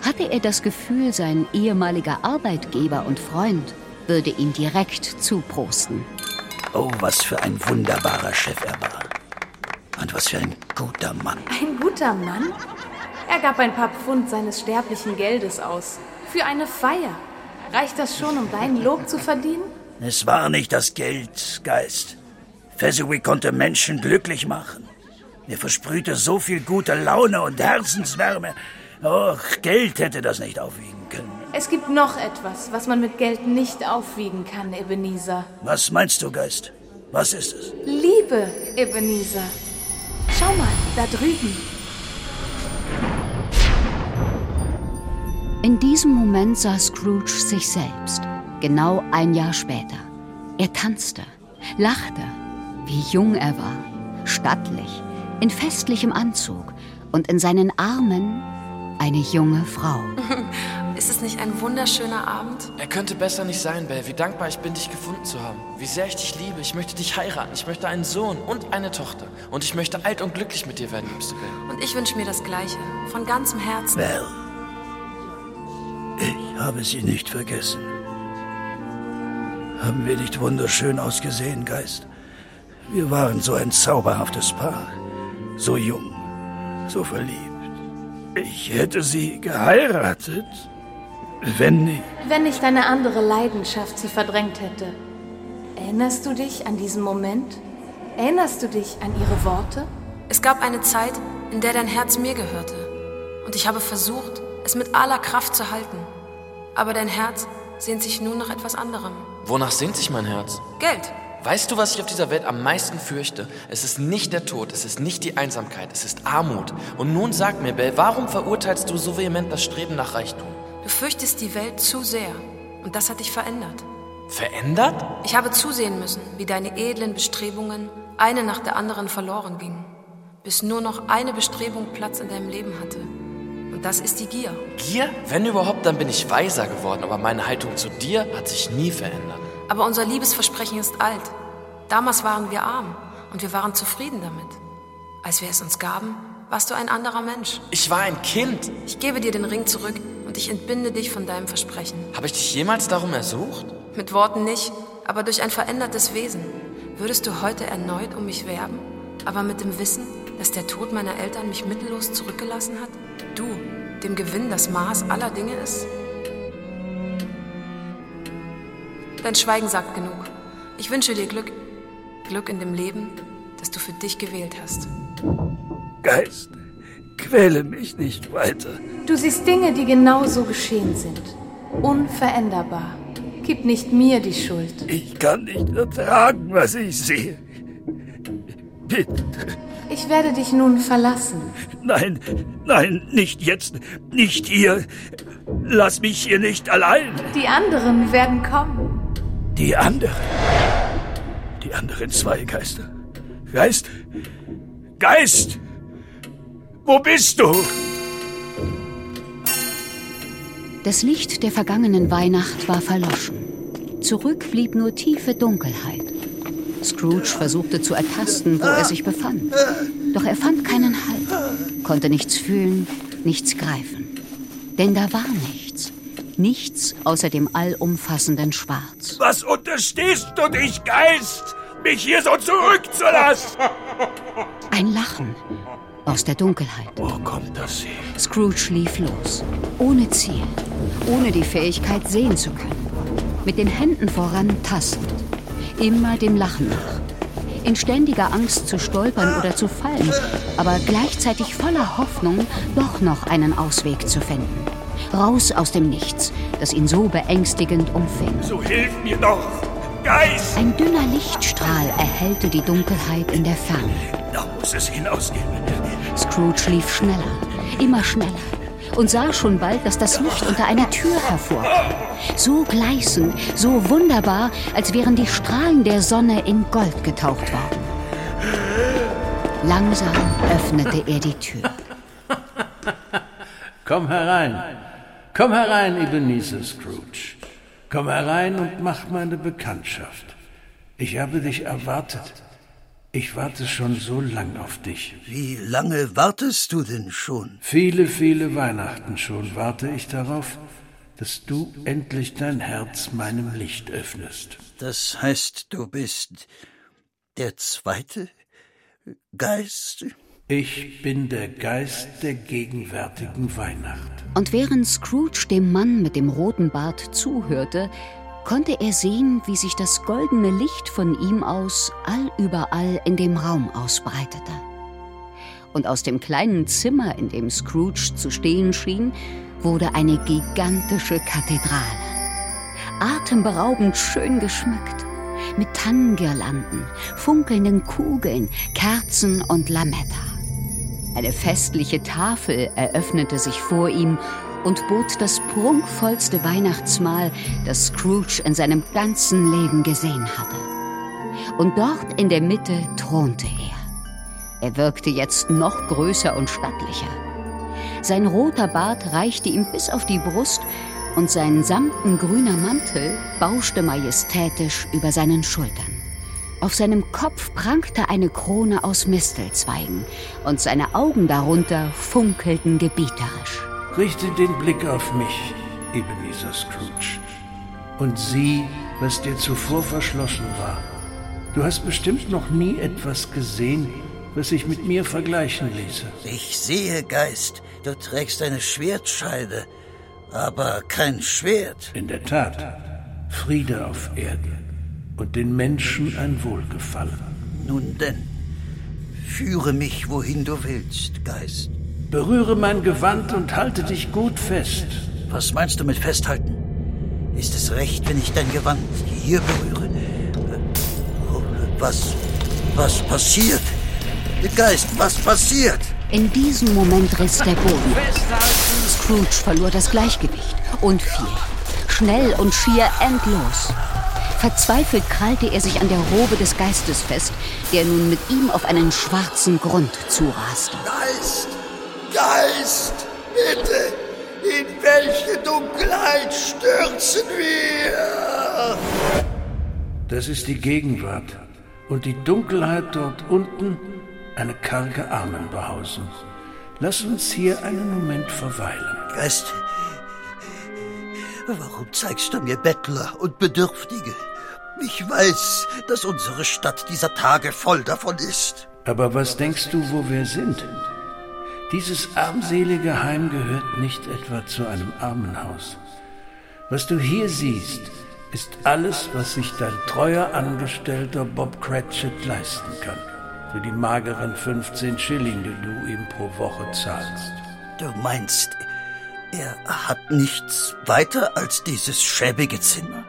hatte er das Gefühl, sein ehemaliger Arbeitgeber und Freund würde ihm direkt zuprosten. Oh, was für ein wunderbarer Chef er war. Und was für ein guter Mann. Ein guter Mann? Er gab ein paar Pfund seines sterblichen Geldes aus. Für eine Feier. Reicht das schon, um dein Lob zu verdienen? Es war nicht das Geld, Geist. Fezziwig konnte Menschen glücklich machen. Er versprühte so viel gute Laune und Herzenswärme. Och, Geld hätte das nicht aufwiegen können. Es gibt noch etwas, was man mit Geld nicht aufwiegen kann, Ebenezer. Was meinst du, Geist? Was ist es? Liebe, Ebenezer. Schau mal, da drüben. In diesem Moment sah Scrooge sich selbst, genau ein Jahr später. Er tanzte, lachte, wie jung er war, stattlich, in festlichem Anzug und in seinen Armen eine junge Frau. Ist es nicht ein wunderschöner Abend? Er könnte besser nicht sein, Belle. Wie dankbar ich bin, dich gefunden zu haben. Wie sehr ich dich liebe. Ich möchte dich heiraten. Ich möchte einen Sohn und eine Tochter. Und ich möchte alt und glücklich mit dir werden, liebste Belle. Und ich wünsche mir das Gleiche. Von ganzem Herzen. Belle. Ich habe sie nicht vergessen. Haben wir nicht wunderschön ausgesehen, Geist? Wir waren so ein zauberhaftes Paar. So jung, so verliebt. Ich hätte sie geheiratet, wenn nicht. Wenn nicht eine andere Leidenschaft sie verdrängt hätte. Erinnerst du dich an diesen Moment? Erinnerst du dich an ihre Worte? Es gab eine Zeit, in der dein Herz mir gehörte. Und ich habe versucht, es mit aller Kraft zu halten. Aber dein Herz sehnt sich nun nach etwas anderem. Wonach sehnt sich mein Herz? Geld. Weißt du, was ich auf dieser Welt am meisten fürchte? Es ist nicht der Tod, es ist nicht die Einsamkeit, es ist Armut. Und nun sag mir, Belle, warum verurteilst du so vehement das Streben nach Reichtum? Du fürchtest die Welt zu sehr. Und das hat dich verändert. Verändert? Ich habe zusehen müssen, wie deine edlen Bestrebungen eine nach der anderen verloren gingen, bis nur noch eine Bestrebung Platz in deinem Leben hatte. Das ist die Gier. Gier? Wenn überhaupt, dann bin ich weiser geworden, aber meine Haltung zu dir hat sich nie verändert. Aber unser Liebesversprechen ist alt. Damals waren wir arm und wir waren zufrieden damit. Als wir es uns gaben, warst du ein anderer Mensch. Ich war ein Kind. Ich gebe dir den Ring zurück und ich entbinde dich von deinem Versprechen. Habe ich dich jemals darum ersucht? Mit Worten nicht, aber durch ein verändertes Wesen. Würdest du heute erneut um mich werben, aber mit dem Wissen, dass der Tod meiner Eltern mich mittellos zurückgelassen hat? Du, dem Gewinn das Maß aller Dinge ist? Dein Schweigen sagt genug. Ich wünsche dir Glück. Glück in dem Leben, das du für dich gewählt hast. Geist, quäle mich nicht weiter. Du siehst Dinge, die genau so geschehen sind. Unveränderbar. Gib nicht mir die Schuld. Ich kann nicht ertragen, was ich sehe. Bitte. Ich werde dich nun verlassen. Nein, nein, nicht jetzt, nicht hier. Lass mich hier nicht allein. Die anderen werden kommen. Die anderen. Die anderen zwei Geister. Geist? Geist! Wo bist du? Das Licht der vergangenen Weihnacht war verloschen. Zurück blieb nur tiefe Dunkelheit. Scrooge versuchte zu ertasten, wo er sich befand. Doch er fand keinen Halt, konnte nichts fühlen, nichts greifen. Denn da war nichts. Nichts außer dem allumfassenden Schwarz. Was unterstehst du dich, Geist? Mich hier so zurückzulassen? Ein Lachen aus der Dunkelheit. Wo kommt das her? Scrooge lief los, ohne Ziel, ohne die Fähigkeit sehen zu können. Mit den Händen voran tastend, immer dem Lachen nach. In ständiger Angst zu stolpern oder zu fallen, aber gleichzeitig voller Hoffnung, doch noch einen Ausweg zu finden. Raus aus dem Nichts, das ihn so beängstigend umfing. So hilf mir doch, Geist! Ein dünner Lichtstrahl erhellte die Dunkelheit in der Ferne. Da muss es hinausgehen. Scrooge lief schneller, immer schneller und sah schon bald, dass das Licht unter einer Tür hervorkam. So gleißend, so wunderbar, als wären die Strahlen der Sonne in Gold getaucht worden. Langsam öffnete er die Tür. Komm herein. Komm herein, Ebenezer Scrooge. Komm herein und mach meine Bekanntschaft. Ich habe dich erwartet. Ich warte schon so lang auf dich. Wie lange wartest du denn schon? Viele, viele Weihnachten schon warte ich darauf, dass du endlich dein Herz meinem Licht öffnest. Das heißt, du bist der zweite Geist? Ich bin der Geist der gegenwärtigen Weihnacht. Und während Scrooge dem Mann mit dem roten Bart zuhörte, konnte er sehen, wie sich das goldene Licht von ihm aus allüberall in dem Raum ausbreitete. Und aus dem kleinen Zimmer, in dem Scrooge zu stehen schien, wurde eine gigantische Kathedrale. Atemberaubend schön geschmückt, mit Tannengirlanden, funkelnden Kugeln, Kerzen und Lametta. Eine festliche Tafel eröffnete sich vor ihm und bot das prunkvollste Weihnachtsmahl, das Scrooge in seinem ganzen Leben gesehen hatte. Und dort in der Mitte thronte er. Er wirkte jetzt noch größer und stattlicher. Sein roter Bart reichte ihm bis auf die Brust und sein samten grüner Mantel bauschte majestätisch über seinen Schultern. Auf seinem Kopf prangte eine Krone aus Mistelzweigen und seine Augen darunter funkelten gebieterisch. Richte den Blick auf mich, Ebenezer Scrooge, und sieh, was dir zuvor verschlossen war. Du hast bestimmt noch nie etwas gesehen, was sich mit mir vergleichen ließe. Ich sehe, Geist, du trägst eine Schwertscheide, aber kein Schwert. In der Tat, Friede auf Erden und den Menschen ein Wohlgefallen. Nun denn, führe mich, wohin du willst, Geist. Berühre mein Gewand und halte dich gut fest. Was meinst du mit festhalten? Ist es recht, wenn ich dein Gewand hier berühre? Was, was passiert? Geist, was passiert? In diesem Moment riss der Boden. Scrooge verlor das Gleichgewicht und fiel. Schnell und schier endlos. Verzweifelt krallte er sich an der Robe des Geistes fest, der nun mit ihm auf einen schwarzen Grund zuraste. Geist! Geist! Bitte! In welche Dunkelheit stürzen wir? Das ist die Gegenwart. Und die Dunkelheit dort unten eine karge Armenbehausung. Lass uns hier einen Moment verweilen. Geist, warum zeigst du mir Bettler und Bedürftige? Ich weiß, dass unsere Stadt dieser Tage voll davon ist. Aber was denkst du, wo wir sind? Dieses armselige Heim gehört nicht etwa zu einem Armenhaus. Was du hier siehst, ist alles, was sich dein treuer Angestellter Bob Cratchit leisten kann. Für die mageren 15 Schilling, die du ihm pro Woche zahlst. Du meinst, er hat nichts weiter als dieses schäbige Zimmer?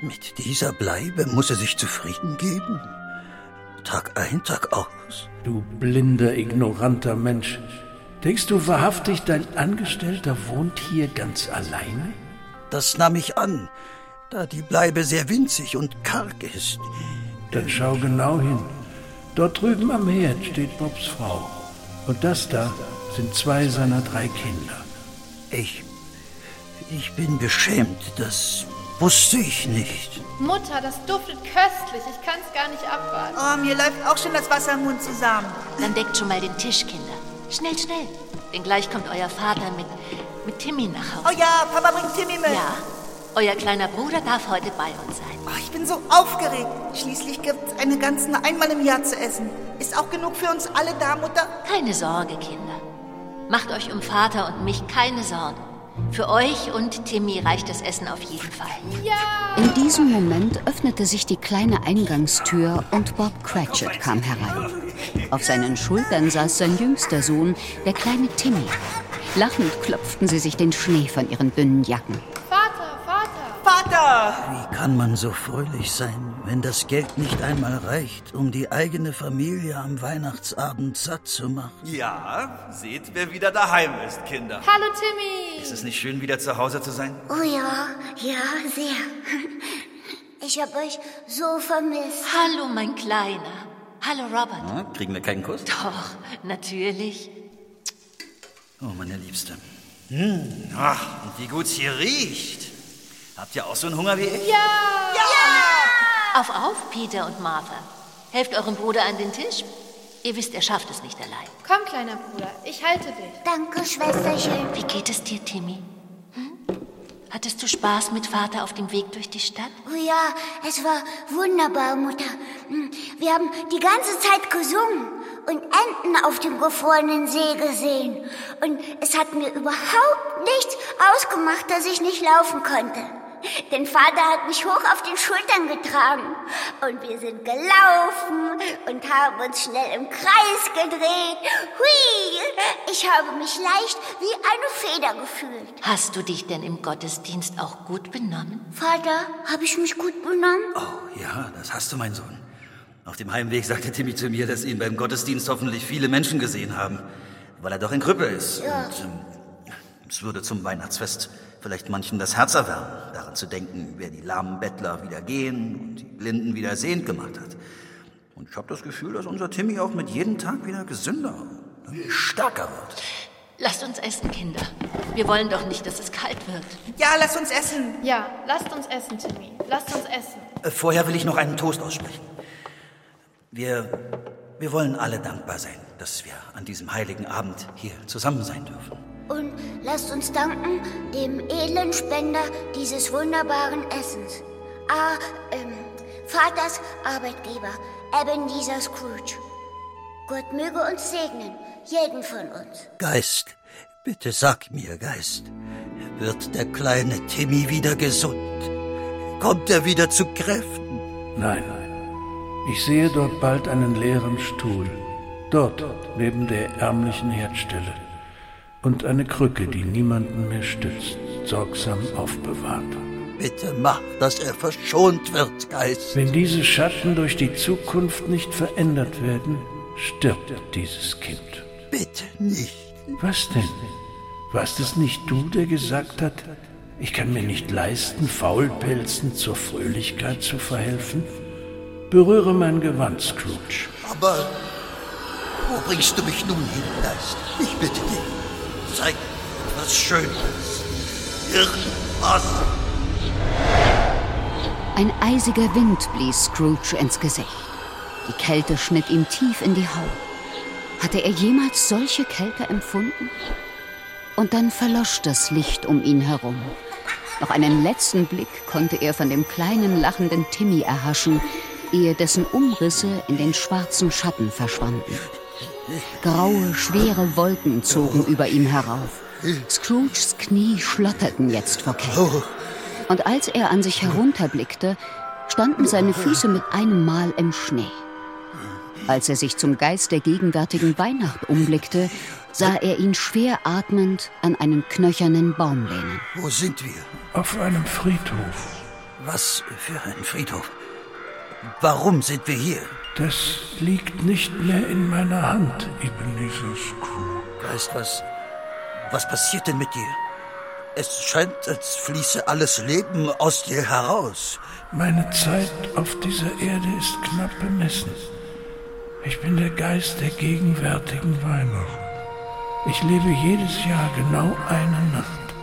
Mit dieser Bleibe muss er sich zufrieden geben? Tag ein, Tag aus? Du blinder, ignoranter Mensch. Denkst du wahrhaftig, dein Angestellter wohnt hier ganz alleine? Das nahm ich an, da die Bleibe sehr winzig und karg ist. Dann schau genau hin. Dort drüben am Herd steht Bobs Frau. Und das da sind zwei seiner drei Kinder. Ich. Ich bin beschämt, das wusste ich nicht. Mutter, das duftet köstlich. Ich kann's gar nicht abwarten. Oh, mir läuft auch schon das Wasser im Mund zusammen. Dann deckt schon mal den Tisch, Kinder. Schnell, schnell. Denn gleich kommt euer Vater mit, mit Timmy nach Hause. Oh ja, Papa bringt Timmy mit. Ja, euer kleiner Bruder darf heute bei uns sein. Oh, ich bin so aufgeregt. Schließlich gibt's eine ganze einmal im Jahr zu essen. Ist auch genug für uns alle da, Mutter? Keine Sorge, Kinder. Macht euch um Vater und mich keine Sorgen. Für euch und Timmy reicht das Essen auf jeden Fall. Ja! In diesem Moment öffnete sich die kleine Eingangstür und Bob Cratchit kam herein. Auf seinen Schultern saß sein jüngster Sohn, der kleine Timmy. Lachend klopften sie sich den Schnee von ihren dünnen Jacken. Vater! Wie kann man so fröhlich sein, wenn das Geld nicht einmal reicht, um die eigene Familie am Weihnachtsabend satt zu machen? Ja, seht, wer wieder daheim ist, Kinder. Hallo, Timmy! Ist es nicht schön, wieder zu Hause zu sein? Oh ja, ja, sehr. Ich hab euch so vermisst. Hallo, mein Kleiner. Hallo, Robert. Ja, kriegen wir keinen Kuss? Doch, natürlich. Oh, meine Liebste. Hm, ach, und wie gut's hier riecht. Habt ihr auch so einen Hunger wie ich? Ja! Ja! Auf, auf, Peter und Martha. Helft eurem Bruder an den Tisch. Ihr wisst, er schafft es nicht allein. Komm, kleiner Bruder, ich halte dich. Danke, Schwesterchen. Wie geht es dir, Timmy? Hm? Hattest du Spaß mit Vater auf dem Weg durch die Stadt? Oh ja, es war wunderbar, Mutter. Hm, Wir haben die ganze Zeit gesungen und Enten auf dem gefrorenen See gesehen. Und es hat mir überhaupt nichts ausgemacht, dass ich nicht laufen konnte. Denn Vater hat mich hoch auf den Schultern getragen. Und wir sind gelaufen und haben uns schnell im Kreis gedreht. Hui! Ich habe mich leicht wie eine Feder gefühlt. Hast du dich denn im Gottesdienst auch gut benommen? Vater, habe ich mich gut benommen? Oh, ja, das hast du, mein Sohn. Auf dem Heimweg sagte Timmy zu mir, dass ihn beim Gottesdienst hoffentlich viele Menschen gesehen haben, weil er doch ein Krüppel ist. Ja. Und ähm, es würde zum Weihnachtsfest vielleicht manchen das Herz erwärmen, daran zu denken, wer die lahmen Bettler wieder gehen und die Blinden wieder sehend gemacht hat. Und ich habe das Gefühl, dass unser Timmy auch mit jedem Tag wieder gesünder und stärker wird. Lasst uns essen, Kinder. Wir wollen doch nicht, dass es kalt wird. Ja, lass uns essen. Ja, lasst uns essen, Timmy. Lasst uns essen. Äh, Vorher will ich noch einen Toast aussprechen. Wir, wir wollen alle dankbar sein, dass wir an diesem heiligen Abend hier zusammen sein dürfen. Und lasst uns danken dem edlen Spender dieses wunderbaren Essens. Ah, ähm, Vaters Arbeitgeber, Ebenezer Scrooge. Gott möge uns segnen, jeden von uns. Geist, bitte sag mir, Geist, wird der kleine Timmy wieder gesund? Kommt er wieder zu Kräften? Nein, ich sehe dort bald einen leeren Stuhl. Dort, neben der ärmlichen Herdstelle. Und eine Krücke, die niemanden mehr stützt, sorgsam aufbewahrt. Bitte mach, dass er verschont wird, Geist. Wenn diese Schatten durch die Zukunft nicht verändert werden, stirbt dieses Kind. Bitte nicht. Was denn? Warst es nicht du, der gesagt hat, ich kann mir nicht leisten, Faulpelzen zur Fröhlichkeit zu verhelfen? Berühre mein Gewand, Scrooge. Aber wo bringst du mich nun hin, Geist? Ich bitte dich. Zeig etwas Schönes. Irgendwas. Ein eisiger Wind blies Scrooge ins Gesicht. Die Kälte schnitt ihm tief in die Haut. Hatte er jemals solche Kälte empfunden? Und dann verlosch das Licht um ihn herum. Noch einen letzten Blick konnte er von dem kleinen lachenden Timmy erhaschen, ehe dessen Umrisse in den schwarzen Schatten verschwanden. Graue, schwere Wolken zogen über ihm herauf. Scrooges Knie schlotterten jetzt vor Kälte. Und als er an sich herunterblickte, standen seine Füße mit einem Mal im Schnee. Als er sich zum Geist der gegenwärtigen Weihnacht umblickte, sah er ihn schwer atmend an einen knöchernen Baum lehnen. Wo sind wir? Auf einem Friedhof. Was für ein Friedhof? Warum sind wir hier? Das liegt nicht mehr in meiner Hand, Ebenezer Scrooge. Geist, was, was passiert denn mit dir? Es scheint, als fließe alles Leben aus dir heraus. Meine Zeit auf dieser Erde ist knapp bemessen. Ich bin der Geist der gegenwärtigen Weihnacht. Ich lebe jedes Jahr genau eine Nacht.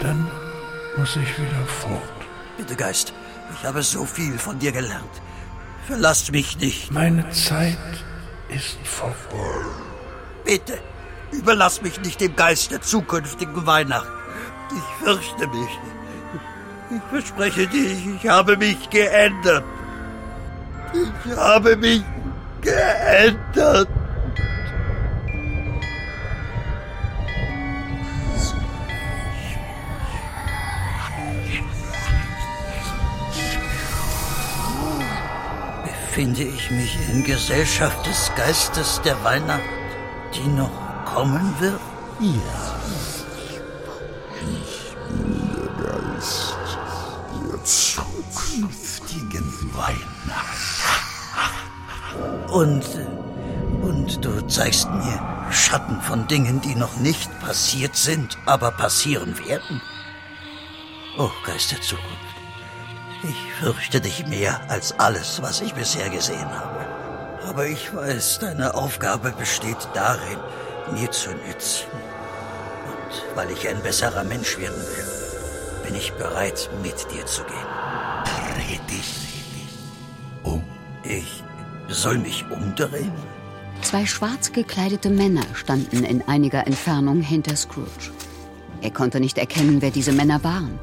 Dann muss ich wieder fort. Bitte, Geist, ich habe so viel von dir gelernt. Verlass mich nicht. Meine Zeit ist vorbei. Bitte, überlass mich nicht dem Geist der zukünftigen Weihnacht. Ich fürchte mich. Ich verspreche dir, ich habe mich geändert. Ich habe mich geändert. Befinde ich mich in Gesellschaft des Geistes der Weihnacht, die noch kommen wird? Ja. Ich bin der Geist der zukünftigen Weihnacht. Und, und du zeigst mir Schatten von Dingen, die noch nicht passiert sind, aber passieren werden? Oh, Geist der Zukunft. Ich fürchte dich mehr als alles, was ich bisher gesehen habe. Aber ich weiß, deine Aufgabe besteht darin, mir zu nützen. Und weil ich ein besserer Mensch werden will, bin ich bereit, mit dir zu gehen. Dreh dich um. Ich soll mich umdrehen? Zwei schwarz gekleidete Männer standen in einiger Entfernung hinter Scrooge. Er konnte nicht erkennen, wer diese Männer waren.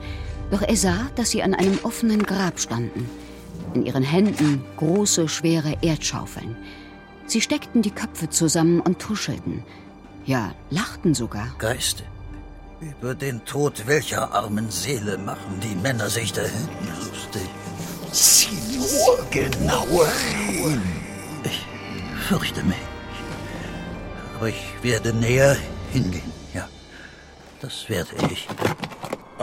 Doch er sah, dass sie an einem offenen Grab standen. In ihren Händen große, schwere Erdschaufeln. Sie steckten die Köpfe zusammen und tuschelten. Ja, lachten sogar. Geiste, über den Tod welcher armen Seele machen die Männer sich da hinten lustig? Sieh nur genauer hin. Ich fürchte mich. Aber ich werde näher hingehen. Ja, das werde ich.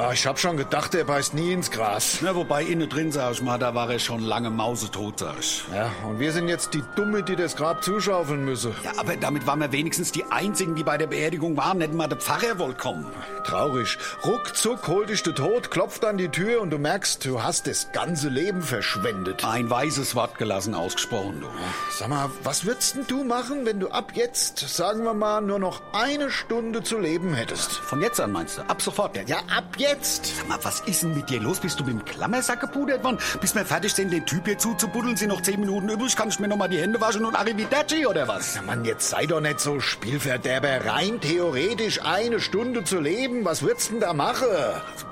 Ah, ich hab schon gedacht, er beißt nie ins Gras. Na, wobei innen drin, sag ich mal, da war er schon lange mausetot, sag ich. Ja, und wir sind jetzt die Dumme, die das Grab zuschaufeln müssen. Ja, aber damit waren wir wenigstens die Einzigen, die bei der Beerdigung waren. Hätten mal der Pfarrer wollt kommen. Traurig. Ruckzuck holt dich der Tod, klopft an die Tür und du merkst, du hast das ganze Leben verschwendet. Ein weises Wort gelassen ausgesprochen, du. Sag mal, was würdest denn du machen, wenn du ab jetzt, sagen wir mal, nur noch eine Stunde zu leben hättest? Von jetzt an meinst du? Ab sofort? Ja, ja ab jetzt. Sag mal, was ist denn mit dir los? Bist du mit dem Klammersack gepudert worden? Bis wir fertig sind, den Typ hier zuzubuddeln, sind noch zehn Minuten übrig. Kann ich mir noch mal die Hände waschen und Arrivederci oder was? Na Mann, jetzt sei doch nicht so Spielverderber. Rein theoretisch eine Stunde zu leben, was würdest denn da machen?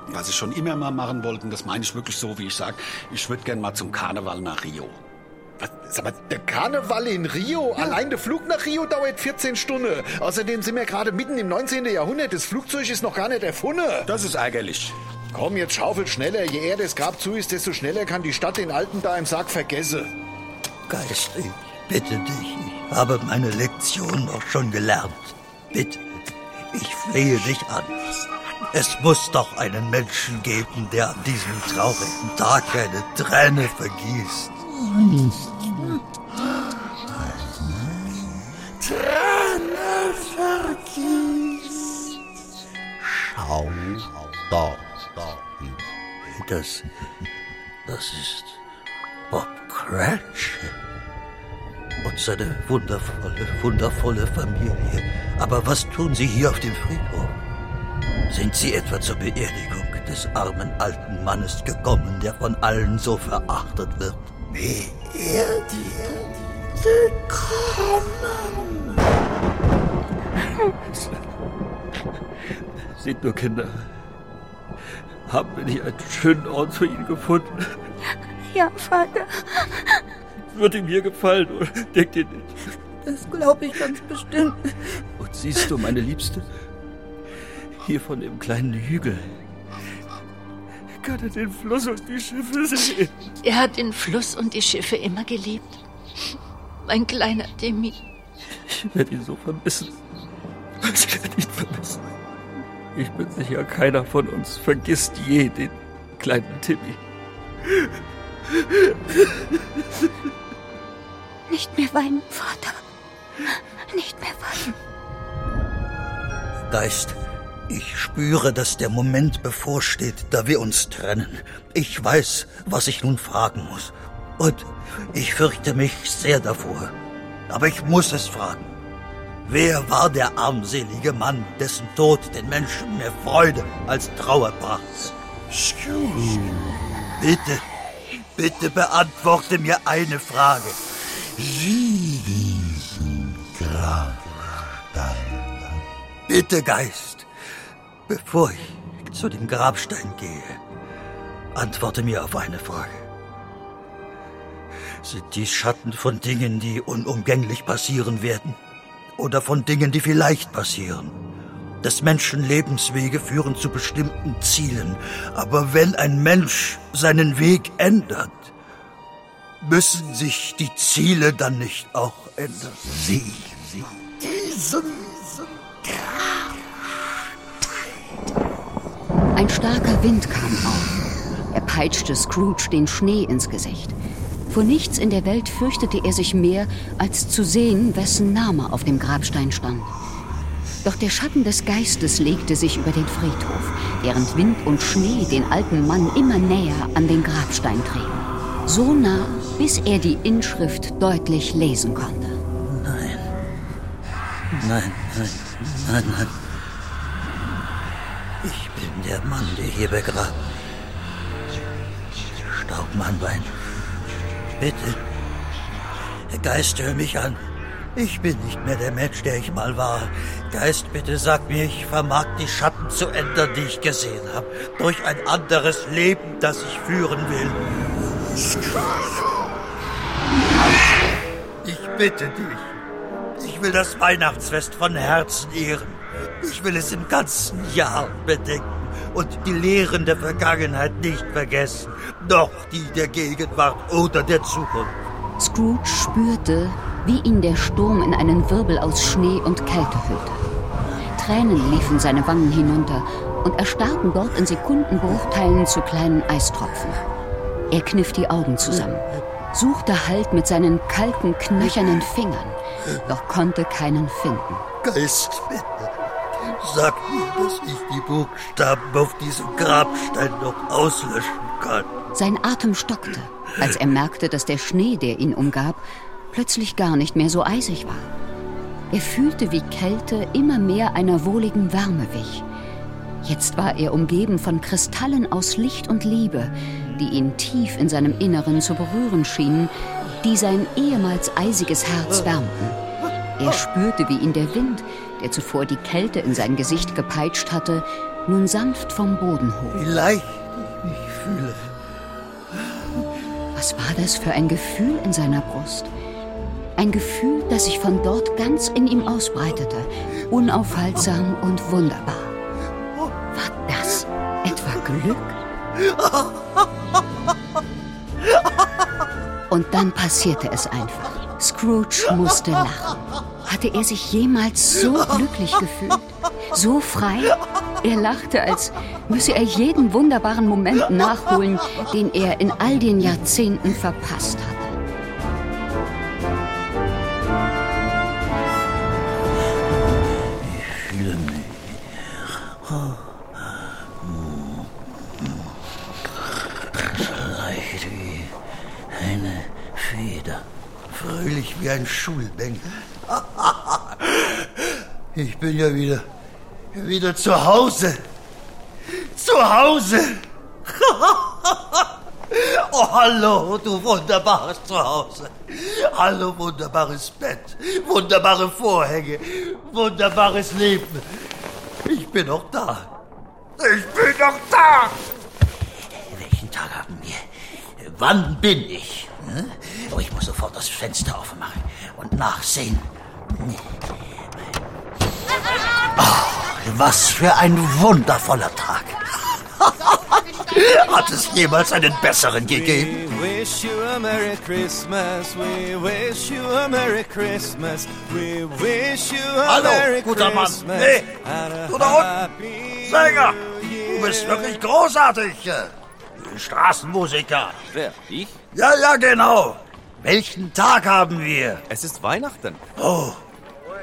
Was ich schon immer mal machen wollte, und das meine ich wirklich so, wie ich sag. Ich würde gern mal zum Karneval nach Rio. Was, sag mal, der Karneval in Rio? Ja. Allein der Flug nach Rio dauert 14 Stunden. Außerdem sind wir gerade mitten im 19. Jahrhundert. Das Flugzeug ist noch gar nicht erfunden. Das ist ärgerlich. Komm, jetzt schaufel schneller. Je eher das Grab zu ist, desto schneller kann die Stadt den Alten da im Sarg vergessen. Geist, ich bitte dich. Ich habe meine Lektion noch schon gelernt. Bitte, ich flehe dich an. Es muss doch einen Menschen geben, der an diesem traurigen Tag eine Träne vergießt. Träne vergießt. Schau dort, dorthin. Das, das ist Bob Cratchit und seine wundervolle, wundervolle Familie. Aber was tun Sie hier auf dem Friedhof? Sind Sie etwa zur Beerdigung des armen alten Mannes gekommen, der von allen so verachtet wird? Beerdigung gekommen. Seht nur, Kinder. Haben wir nicht einen schönen Ort für ihn gefunden? Ja, Vater. Wird ihm hier gefallen, oder denkt ihr nicht? Das glaube ich ganz bestimmt. Und siehst du, meine Liebste, hier von dem kleinen Hügel kann er den Fluss und die Schiffe sehen. Er hat den Fluss und die Schiffe immer geliebt. Mein kleiner Demi. Ich werde ihn so vermissen. Ich werde ihn vermissen. Ich bin sicher, keiner von uns vergisst je den kleinen Timmy. Nicht mehr weinen, Vater. Nicht mehr weinen. Geist, ich spüre, dass der Moment bevorsteht, da wir uns trennen. Ich weiß, was ich nun fragen muss. Und ich fürchte mich sehr davor. Aber ich muss es fragen. Wer war der armselige Mann, dessen Tod den Menschen mehr Freude als Trauer brachte? Bitte, bitte beantworte mir eine Frage. Grabstein. Bitte, Geist, bevor ich zu dem Grabstein gehe, antworte mir auf eine Frage. Sind dies Schatten von Dingen, die unumgänglich passieren werden? Oder von Dingen, die vielleicht passieren? Des Menschen Lebenswege führen zu bestimmten Zielen. Aber wenn ein Mensch seinen Weg ändert, müssen sich die Ziele dann nicht auch ändern? Sie, sie, diesen Ein starker Wind kam auf. Er peitschte Scrooge den Schnee ins Gesicht. Vor nichts in der Welt fürchtete er sich mehr, als zu sehen, wessen Name auf dem Grabstein stand. Doch der Schatten des Geistes legte sich über den Friedhof, während Wind und Schnee den alten Mann immer näher an den Grabstein trieben. So nah, bis er die Inschrift deutlich lesen konnte. Nein. Nein, nein, nein, nein. Der Mann, der hier begraben ist. Staubmannbein. Bitte. Geist, hör mich an. Ich bin nicht mehr der Mensch, der ich mal war. Geist, bitte sag mir, ich vermag die Schatten zu ändern, die ich gesehen habe. Durch ein anderes Leben, das ich führen will. Ich bitte dich. Ich will das Weihnachtsfest von Herzen ehren. Ich will es im ganzen Jahr bedenken und die Lehren der Vergangenheit nicht vergessen, noch die der Gegenwart oder der Zukunft. Scrooge spürte, wie ihn der Sturm in einen Wirbel aus Schnee und Kälte hüllte. Tränen liefen seine Wangen hinunter und erstarrten dort in Sekundenbruchteilen zu kleinen Eistropfen. Er kniff die Augen zusammen, suchte Halt mit seinen kalten, knöchernen Fingern, doch konnte keinen finden. Geist, Sag mir, dass ich die Buchstaben auf diesem Grabstein noch auslöschen kann. Sein Atem stockte, als er merkte, dass der Schnee, der ihn umgab, plötzlich gar nicht mehr so eisig war. Er fühlte, wie Kälte immer mehr einer wohligen Wärme wich. Jetzt war er umgeben von Kristallen aus Licht und Liebe, die ihn tief in seinem Inneren zu berühren schienen, die sein ehemals eisiges Herz wärmten. Er spürte, wie ihn der Wind, der zuvor die Kälte in sein Gesicht gepeitscht hatte, nun sanft vom Boden hob. Wie leicht ich mich fühle. Was war das für ein Gefühl in seiner Brust? Ein Gefühl, das sich von dort ganz in ihm ausbreitete, unaufhaltsam und wunderbar. War das etwa Glück? Und dann passierte es einfach. Scrooge musste lachen. Hatte er sich jemals so glücklich gefühlt? So frei? Er lachte, als müsse er jeden wunderbaren Moment nachholen, den er in all den Jahrzehnten verpasst hatte. Leicht wie eine Feder. Fröhlich wie ein Schulbengel. Ich bin ja wieder, wieder zu Hause. Zu Hause. Oh, hallo, du wunderbares Zuhause. Hallo, wunderbares Bett. Wunderbare Vorhänge. Wunderbares Leben. Ich bin noch da. Ich bin noch da. Welchen Tag haben wir? Wann bin ich? Hm? Oh, ich muss sofort das Fenster aufmachen und nachsehen. Was für ein wundervoller Tag. Hat es jemals einen besseren gegeben? We wish you a Merry Christmas. We wish you a Merry Christmas. We wish you a Hallo, Merry guter Mann. Hey, du da unten. Sänger, du bist wirklich großartig. Straßenmusiker. Wer? Ich? Ja, ja, genau. Welchen Tag haben wir? Es ist Weihnachten. Oh,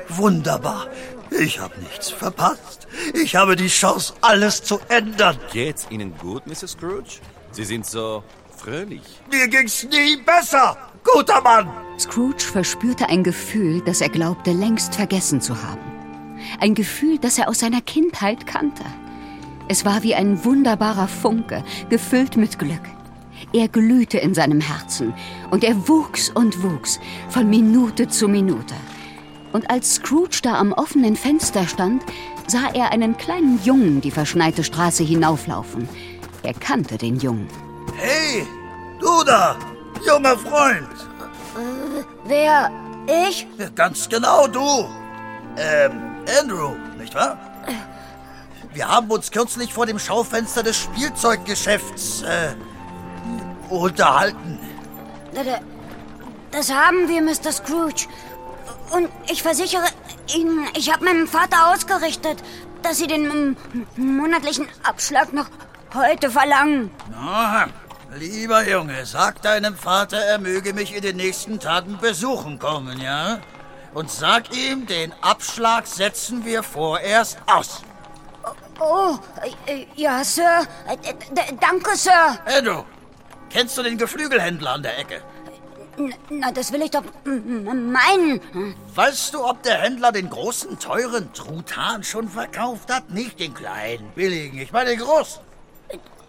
wunderbar. Ich habe nichts verpasst. Ich habe die Chance, alles zu ändern. Geht's Ihnen gut, Mrs. Scrooge? Sie sind so fröhlich. Mir ging's nie besser. Guter Mann. Scrooge verspürte ein Gefühl, das er glaubte längst vergessen zu haben. Ein Gefühl, das er aus seiner Kindheit kannte. Es war wie ein wunderbarer Funke, gefüllt mit Glück. Er glühte in seinem Herzen und er wuchs und wuchs von Minute zu Minute. Und als Scrooge da am offenen Fenster stand, sah er einen kleinen Jungen die verschneite Straße hinauflaufen. Er kannte den Jungen. Hey, du da, junger Freund. Wer? Ich? Ganz genau du. Ähm, Andrew, nicht wahr? Wir haben uns kürzlich vor dem Schaufenster des Spielzeuggeschäfts äh, unterhalten. Das haben wir, Mr. Scrooge. Und ich versichere Ihnen, ich habe meinem Vater ausgerichtet, dass Sie den monatlichen Abschlag noch heute verlangen. Na, lieber Junge, sag deinem Vater, er möge mich in den nächsten Tagen besuchen kommen, ja? Und sag ihm, den Abschlag setzen wir vorerst aus. Oh, äh, ja, Sir. Äh, d- danke, Sir. Andrew, kennst du den Geflügelhändler an der Ecke? Na, das will ich doch meinen. Weißt du, ob der Händler den großen, teuren Truthahn schon verkauft hat? Nicht den kleinen, billigen, ich meine den großen.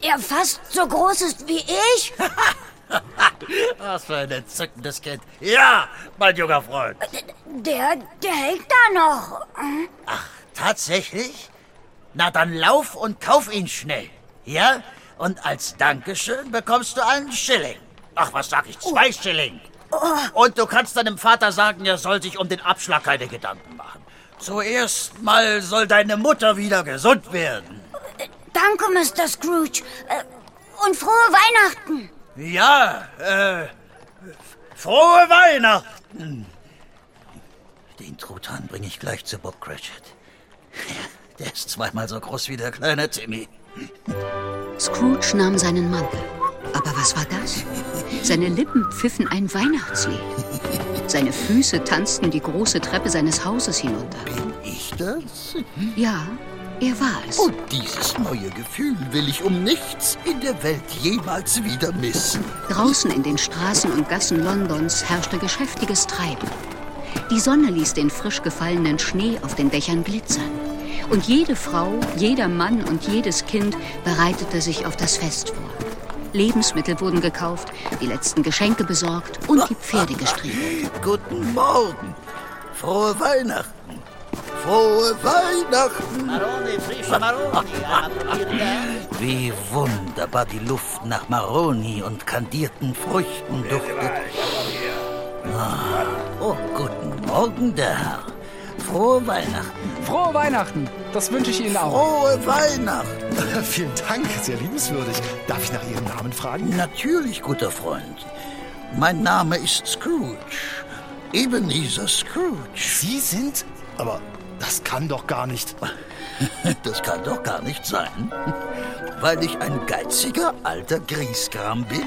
Er fast so groß ist wie ich? Was für ein entzückendes Kind. Ja, mein junger Freund. Der, der hängt da noch. Tatsächlich? Na dann lauf und kauf ihn schnell. Ja? Und als Dankeschön bekommst du einen Schilling. Ach, was sag ich? Zwei Schilling. Und du kannst deinem Vater sagen, er soll sich um den Abschlag keine Gedanken machen. Zuerst mal soll deine Mutter wieder gesund werden. Danke, Mr. Scrooge. Äh, Und frohe Weihnachten. Ja, äh, frohe Weihnachten. Den Truthahn bringe ich gleich zu Bob Cratchit. Der ist zweimal so groß wie der kleine Timmy. Scrooge nahm seinen Mantel. Aber was war das? Seine Lippen pfiffen ein Weihnachtslied. Seine Füße tanzten die große Treppe seines Hauses hinunter. Bin ich das? Ja, er war es. Und dieses neue Gefühl will ich um nichts in der Welt jemals wieder missen. Draußen in den Straßen und Gassen Londons herrschte geschäftiges Treiben. Die Sonne ließ den frisch gefallenen Schnee auf den Dächern glitzern. Und jede Frau, jeder Mann und jedes Kind bereitete sich auf das Fest vor. Lebensmittel wurden gekauft, die letzten Geschenke besorgt und die Pferde gestriegelt. Guten Morgen. Frohe Weihnachten. Frohe Weihnachten. Maroni, frische Maroni. Wie wunderbar die Luft nach Maroni und kandierten Früchten duftet. Ah, oh, guten Morgen, der Herr. Frohe Weihnachten. Frohe Weihnachten. Das wünsche ich Ihnen auch. Frohe Weihnachten. Vielen Dank, sehr liebenswürdig. Darf ich nach Ihrem Namen fragen? Natürlich, guter Freund. Mein Name ist Scrooge. Ebenezer Scrooge. Sie sind? Aber Das kann doch gar nicht. Das kann doch gar nicht sein. Weil ich ein geiziger alter Grieskram bin.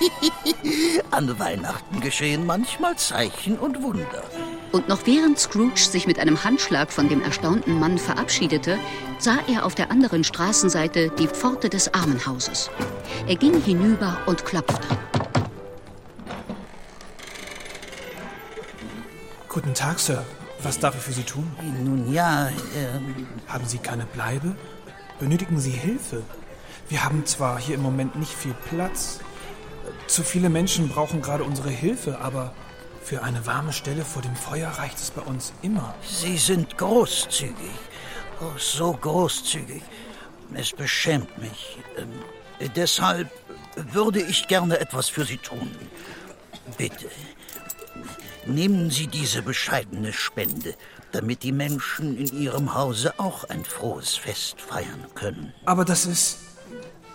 An Weihnachten geschehen manchmal Zeichen und Wunder. Und noch während Scrooge sich mit einem Handschlag von dem erstaunten Mann verabschiedete, sah er auf der anderen Straßenseite die Pforte des Armenhauses. Er ging hinüber und klopfte. Guten Tag, Sir. Was darf ich für Sie tun? Nun ja, ähm... Haben Sie keine Bleibe? Benötigen Sie Hilfe? Wir haben zwar hier im Moment nicht viel Platz. Zu viele Menschen brauchen gerade unsere Hilfe, aber für eine warme Stelle vor dem Feuer reicht es bei uns immer. Sie sind großzügig. Oh, so großzügig. Es beschämt mich. Ähm, deshalb würde ich gerne etwas für Sie tun. Bitte. Nehmen Sie diese bescheidene Spende, damit die Menschen in Ihrem Hause auch ein frohes Fest feiern können. Aber das ist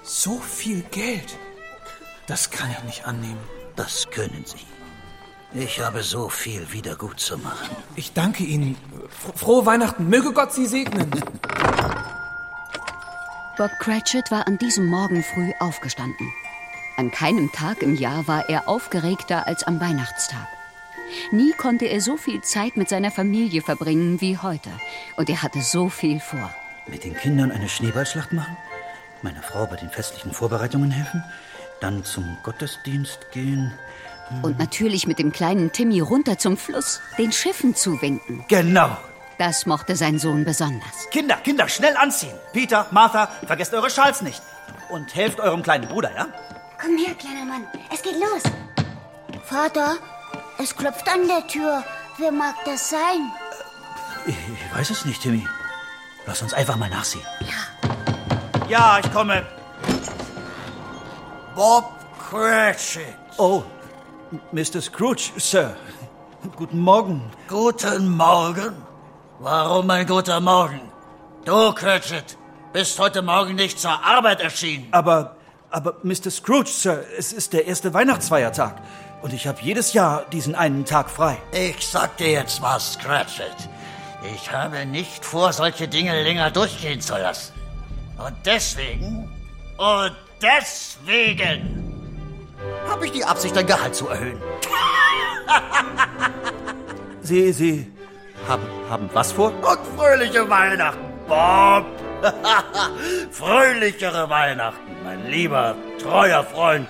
so viel Geld. Das kann ich nicht annehmen. Das können Sie. Ich habe so viel wieder gut zu machen. Ich danke Ihnen. Frohe Weihnachten. Möge Gott Sie segnen. Bob Cratchit war an diesem Morgen früh aufgestanden. An keinem Tag im Jahr war er aufgeregter als am Weihnachtstag. Nie konnte er so viel Zeit mit seiner Familie verbringen wie heute. Und er hatte so viel vor. Mit den Kindern eine Schneeballschlacht machen? Meiner Frau bei den festlichen Vorbereitungen helfen? Dann zum Gottesdienst gehen? Hm. Und natürlich mit dem kleinen Timmy runter zum Fluss, den Schiffen zuwinken. Genau. Das mochte sein Sohn besonders. Kinder, Kinder, schnell anziehen. Peter, Martha, vergesst eure Schals nicht. Und helft eurem kleinen Bruder, ja? Komm her, kleiner Mann. Es geht los. Vater, es klopft an der Tür. Wer mag das sein? Ich, ich weiß es nicht, Timmy. Lass uns einfach mal nachsehen. Ja. Ja, ich komme. Bob Cratchit. Oh, Mr. Scrooge, Sir. Guten Morgen. Guten Morgen? Warum ein guter Morgen? Du, Cratchit, bist heute Morgen nicht zur Arbeit erschienen. Aber, aber, Mr. Scrooge, Sir, es ist der erste Weihnachtsfeiertag. Und ich habe jedes Jahr diesen einen Tag frei. Ich sag dir jetzt was, Cratchit. Ich habe nicht vor, solche Dinge länger durchgehen zu lassen. Und deswegen, und deswegen habe ich die Absicht, dein Gehalt zu erhöhen. Sie, Sie haben, haben was vor? Und fröhliche Weihnachten, Bob. Fröhlichere Weihnachten, mein lieber, treuer Freund.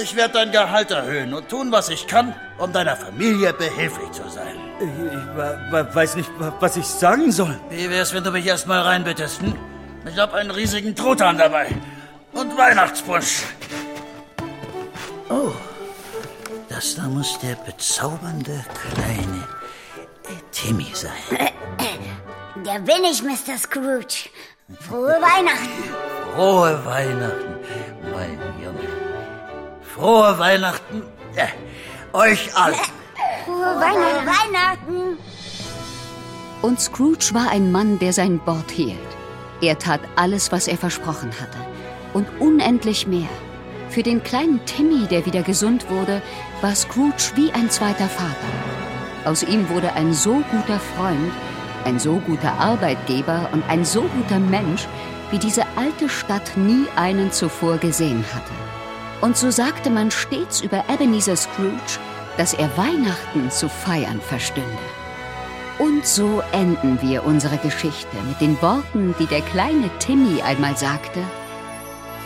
Ich werde dein Gehalt erhöhen und tun, was ich kann, um deiner Familie behilflich zu sein. Ich, ich weiß nicht, was ich sagen soll. Wie wär's, wenn du mich erstmal reinbittest? Hm? Ich hab einen riesigen Truthahn dabei. Und Weihnachtsbusch. Oh, das da muss der bezaubernde kleine Timmy sein. Der bin ich, Mr. Scrooge. Frohe Weihnachten. Frohe Weihnachten, mein Junge. Frohe Weihnachten äh, euch alle. Frohe Weihnachten. Weihnachten. Und Scrooge war ein Mann, der sein Wort hielt. Er tat alles, was er versprochen hatte. Und unendlich mehr. Für den kleinen Timmy, der wieder gesund wurde, war Scrooge wie ein zweiter Vater. Aus ihm wurde ein so guter Freund, ein so guter Arbeitgeber und ein so guter Mensch, wie diese alte Stadt nie einen zuvor gesehen hatte. Und so sagte man stets über Ebenezer Scrooge, dass er Weihnachten zu feiern verstünde. Und so enden wir unsere Geschichte mit den Worten, die der kleine Timmy einmal sagte.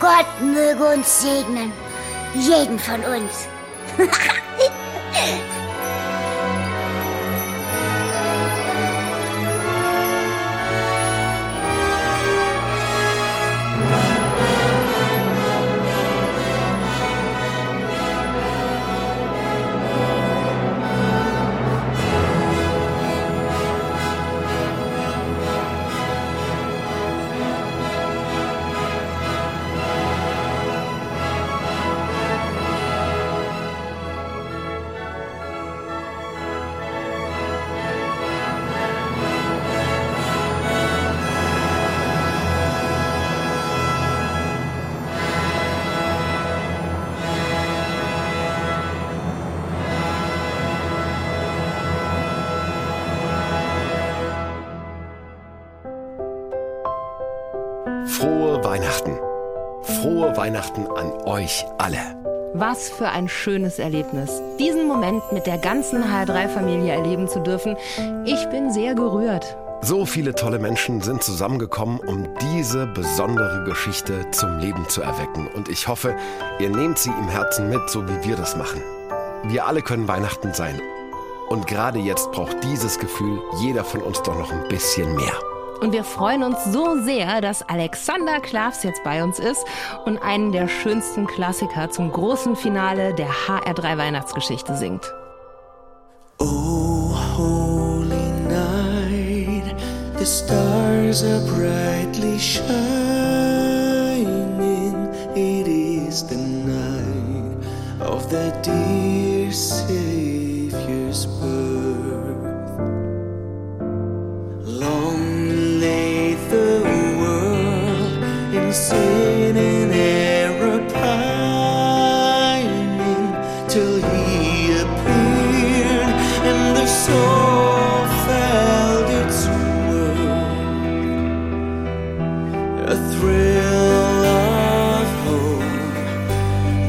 Gott möge uns segnen, jeden von uns. Weihnachten an euch alle. Was für ein schönes Erlebnis, diesen Moment mit der ganzen HR3-Familie erleben zu dürfen. Ich bin sehr gerührt. So viele tolle Menschen sind zusammengekommen, um diese besondere Geschichte zum Leben zu erwecken. Und ich hoffe, ihr nehmt sie im Herzen mit, so wie wir das machen. Wir alle können Weihnachten sein. Und gerade jetzt braucht dieses Gefühl jeder von uns doch noch ein bisschen mehr. Und wir freuen uns so sehr, dass Alexander Klavs jetzt bei uns ist und einen der schönsten Klassiker zum großen Finale der HR3 Weihnachtsgeschichte singt. Oh, holy night, the stars are brightly shining. It is the night of the dear Savior's sin and error pining till he appeared and the soul felt its worth. A thrill of hope,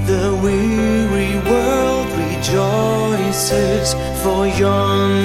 the weary world rejoices for yonder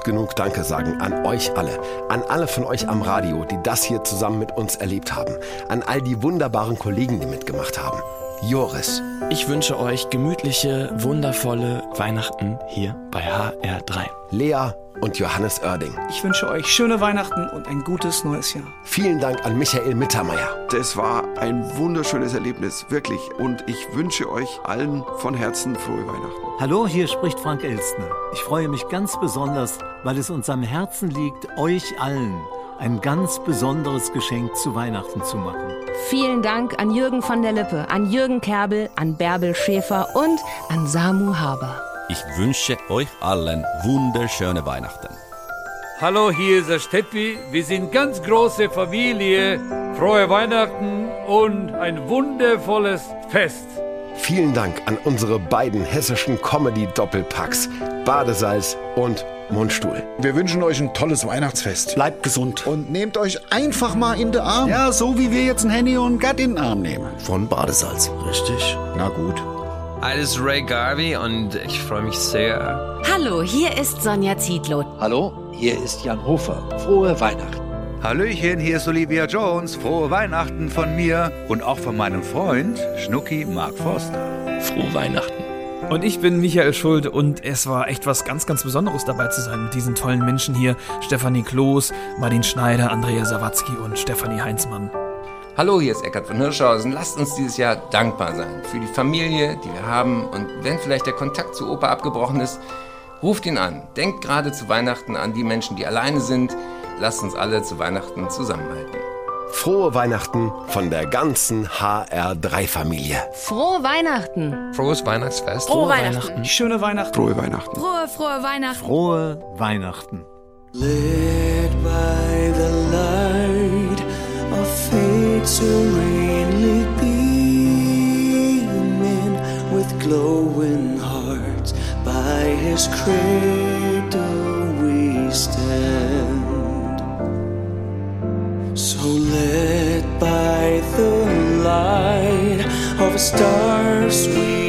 oft genug Danke sagen an euch alle, an alle von euch am Radio, die das hier zusammen mit uns erlebt haben, an all die wunderbaren Kollegen, die mitgemacht haben. Joris, Ich wünsche euch gemütliche, wundervolle Weihnachten hier bei HR3. Lea und Johannes Oerding. Ich wünsche euch schöne Weihnachten und ein gutes neues Jahr. Vielen Dank an Michael Mittermeier. Das war ein wunderschönes Erlebnis, wirklich. Und ich wünsche euch allen von Herzen frohe Weihnachten. Hallo, hier spricht Frank Elstner. Ich freue mich ganz besonders, weil es uns am Herzen liegt, euch allen ein ganz besonderes Geschenk zu Weihnachten zu machen. Vielen Dank an Jürgen von der Lippe, an Jürgen Kerbel, an Bärbel Schäfer und an Samu Haber. Ich wünsche euch allen wunderschöne Weihnachten. Hallo, hier ist der Steppi. Wir sind ganz große Familie. Frohe Weihnachten und ein wundervolles Fest. Vielen Dank an unsere beiden hessischen Comedy-Doppelpacks, Badesalz und Mundstuhl. Wir wünschen euch ein tolles Weihnachtsfest. Bleibt gesund. Und nehmt euch einfach mal in den Arm. Ja, so wie wir jetzt ein Henny und Gerd in den Arm nehmen. Von Badesalz. Richtig. Na gut. Ist Ray Garvey und ich freue mich sehr. Hallo, hier ist Sonja Zietlow. Hallo, hier ist Jan Hofer. Frohe Weihnachten. Hallöchen, hier ist Olivia Jones. Frohe Weihnachten von mir und auch von meinem Freund Schnucki Mark Forster. Frohe Weihnachten. Und ich bin Michael Schuld und es war echt was ganz, ganz Besonderes dabei zu sein mit diesen tollen Menschen hier. Stefanie Kloß, Martin Schneider, Andrea Sawatzki und Stefanie Heinzmann. Hallo, hier ist Eckart von Hirschhausen. Lasst uns dieses Jahr dankbar sein für die Familie, die wir haben. Und wenn vielleicht der Kontakt zu Opa abgebrochen ist, ruft ihn an. Denkt gerade zu Weihnachten an die Menschen, die alleine sind. Lasst uns alle zu Weihnachten zusammenhalten. Frohe Weihnachten von der ganzen HR3-Familie. Frohe Weihnachten. Frohes Weihnachtsfest. Frohe Weihnachten. Schöne Weihnachten. Frohe Weihnachten. Frohe, frohe Weihnachten. Frohe Weihnachten. Led by the light serenely beaming with glowing hearts by his cradle we stand. So led by the light of a star sweetly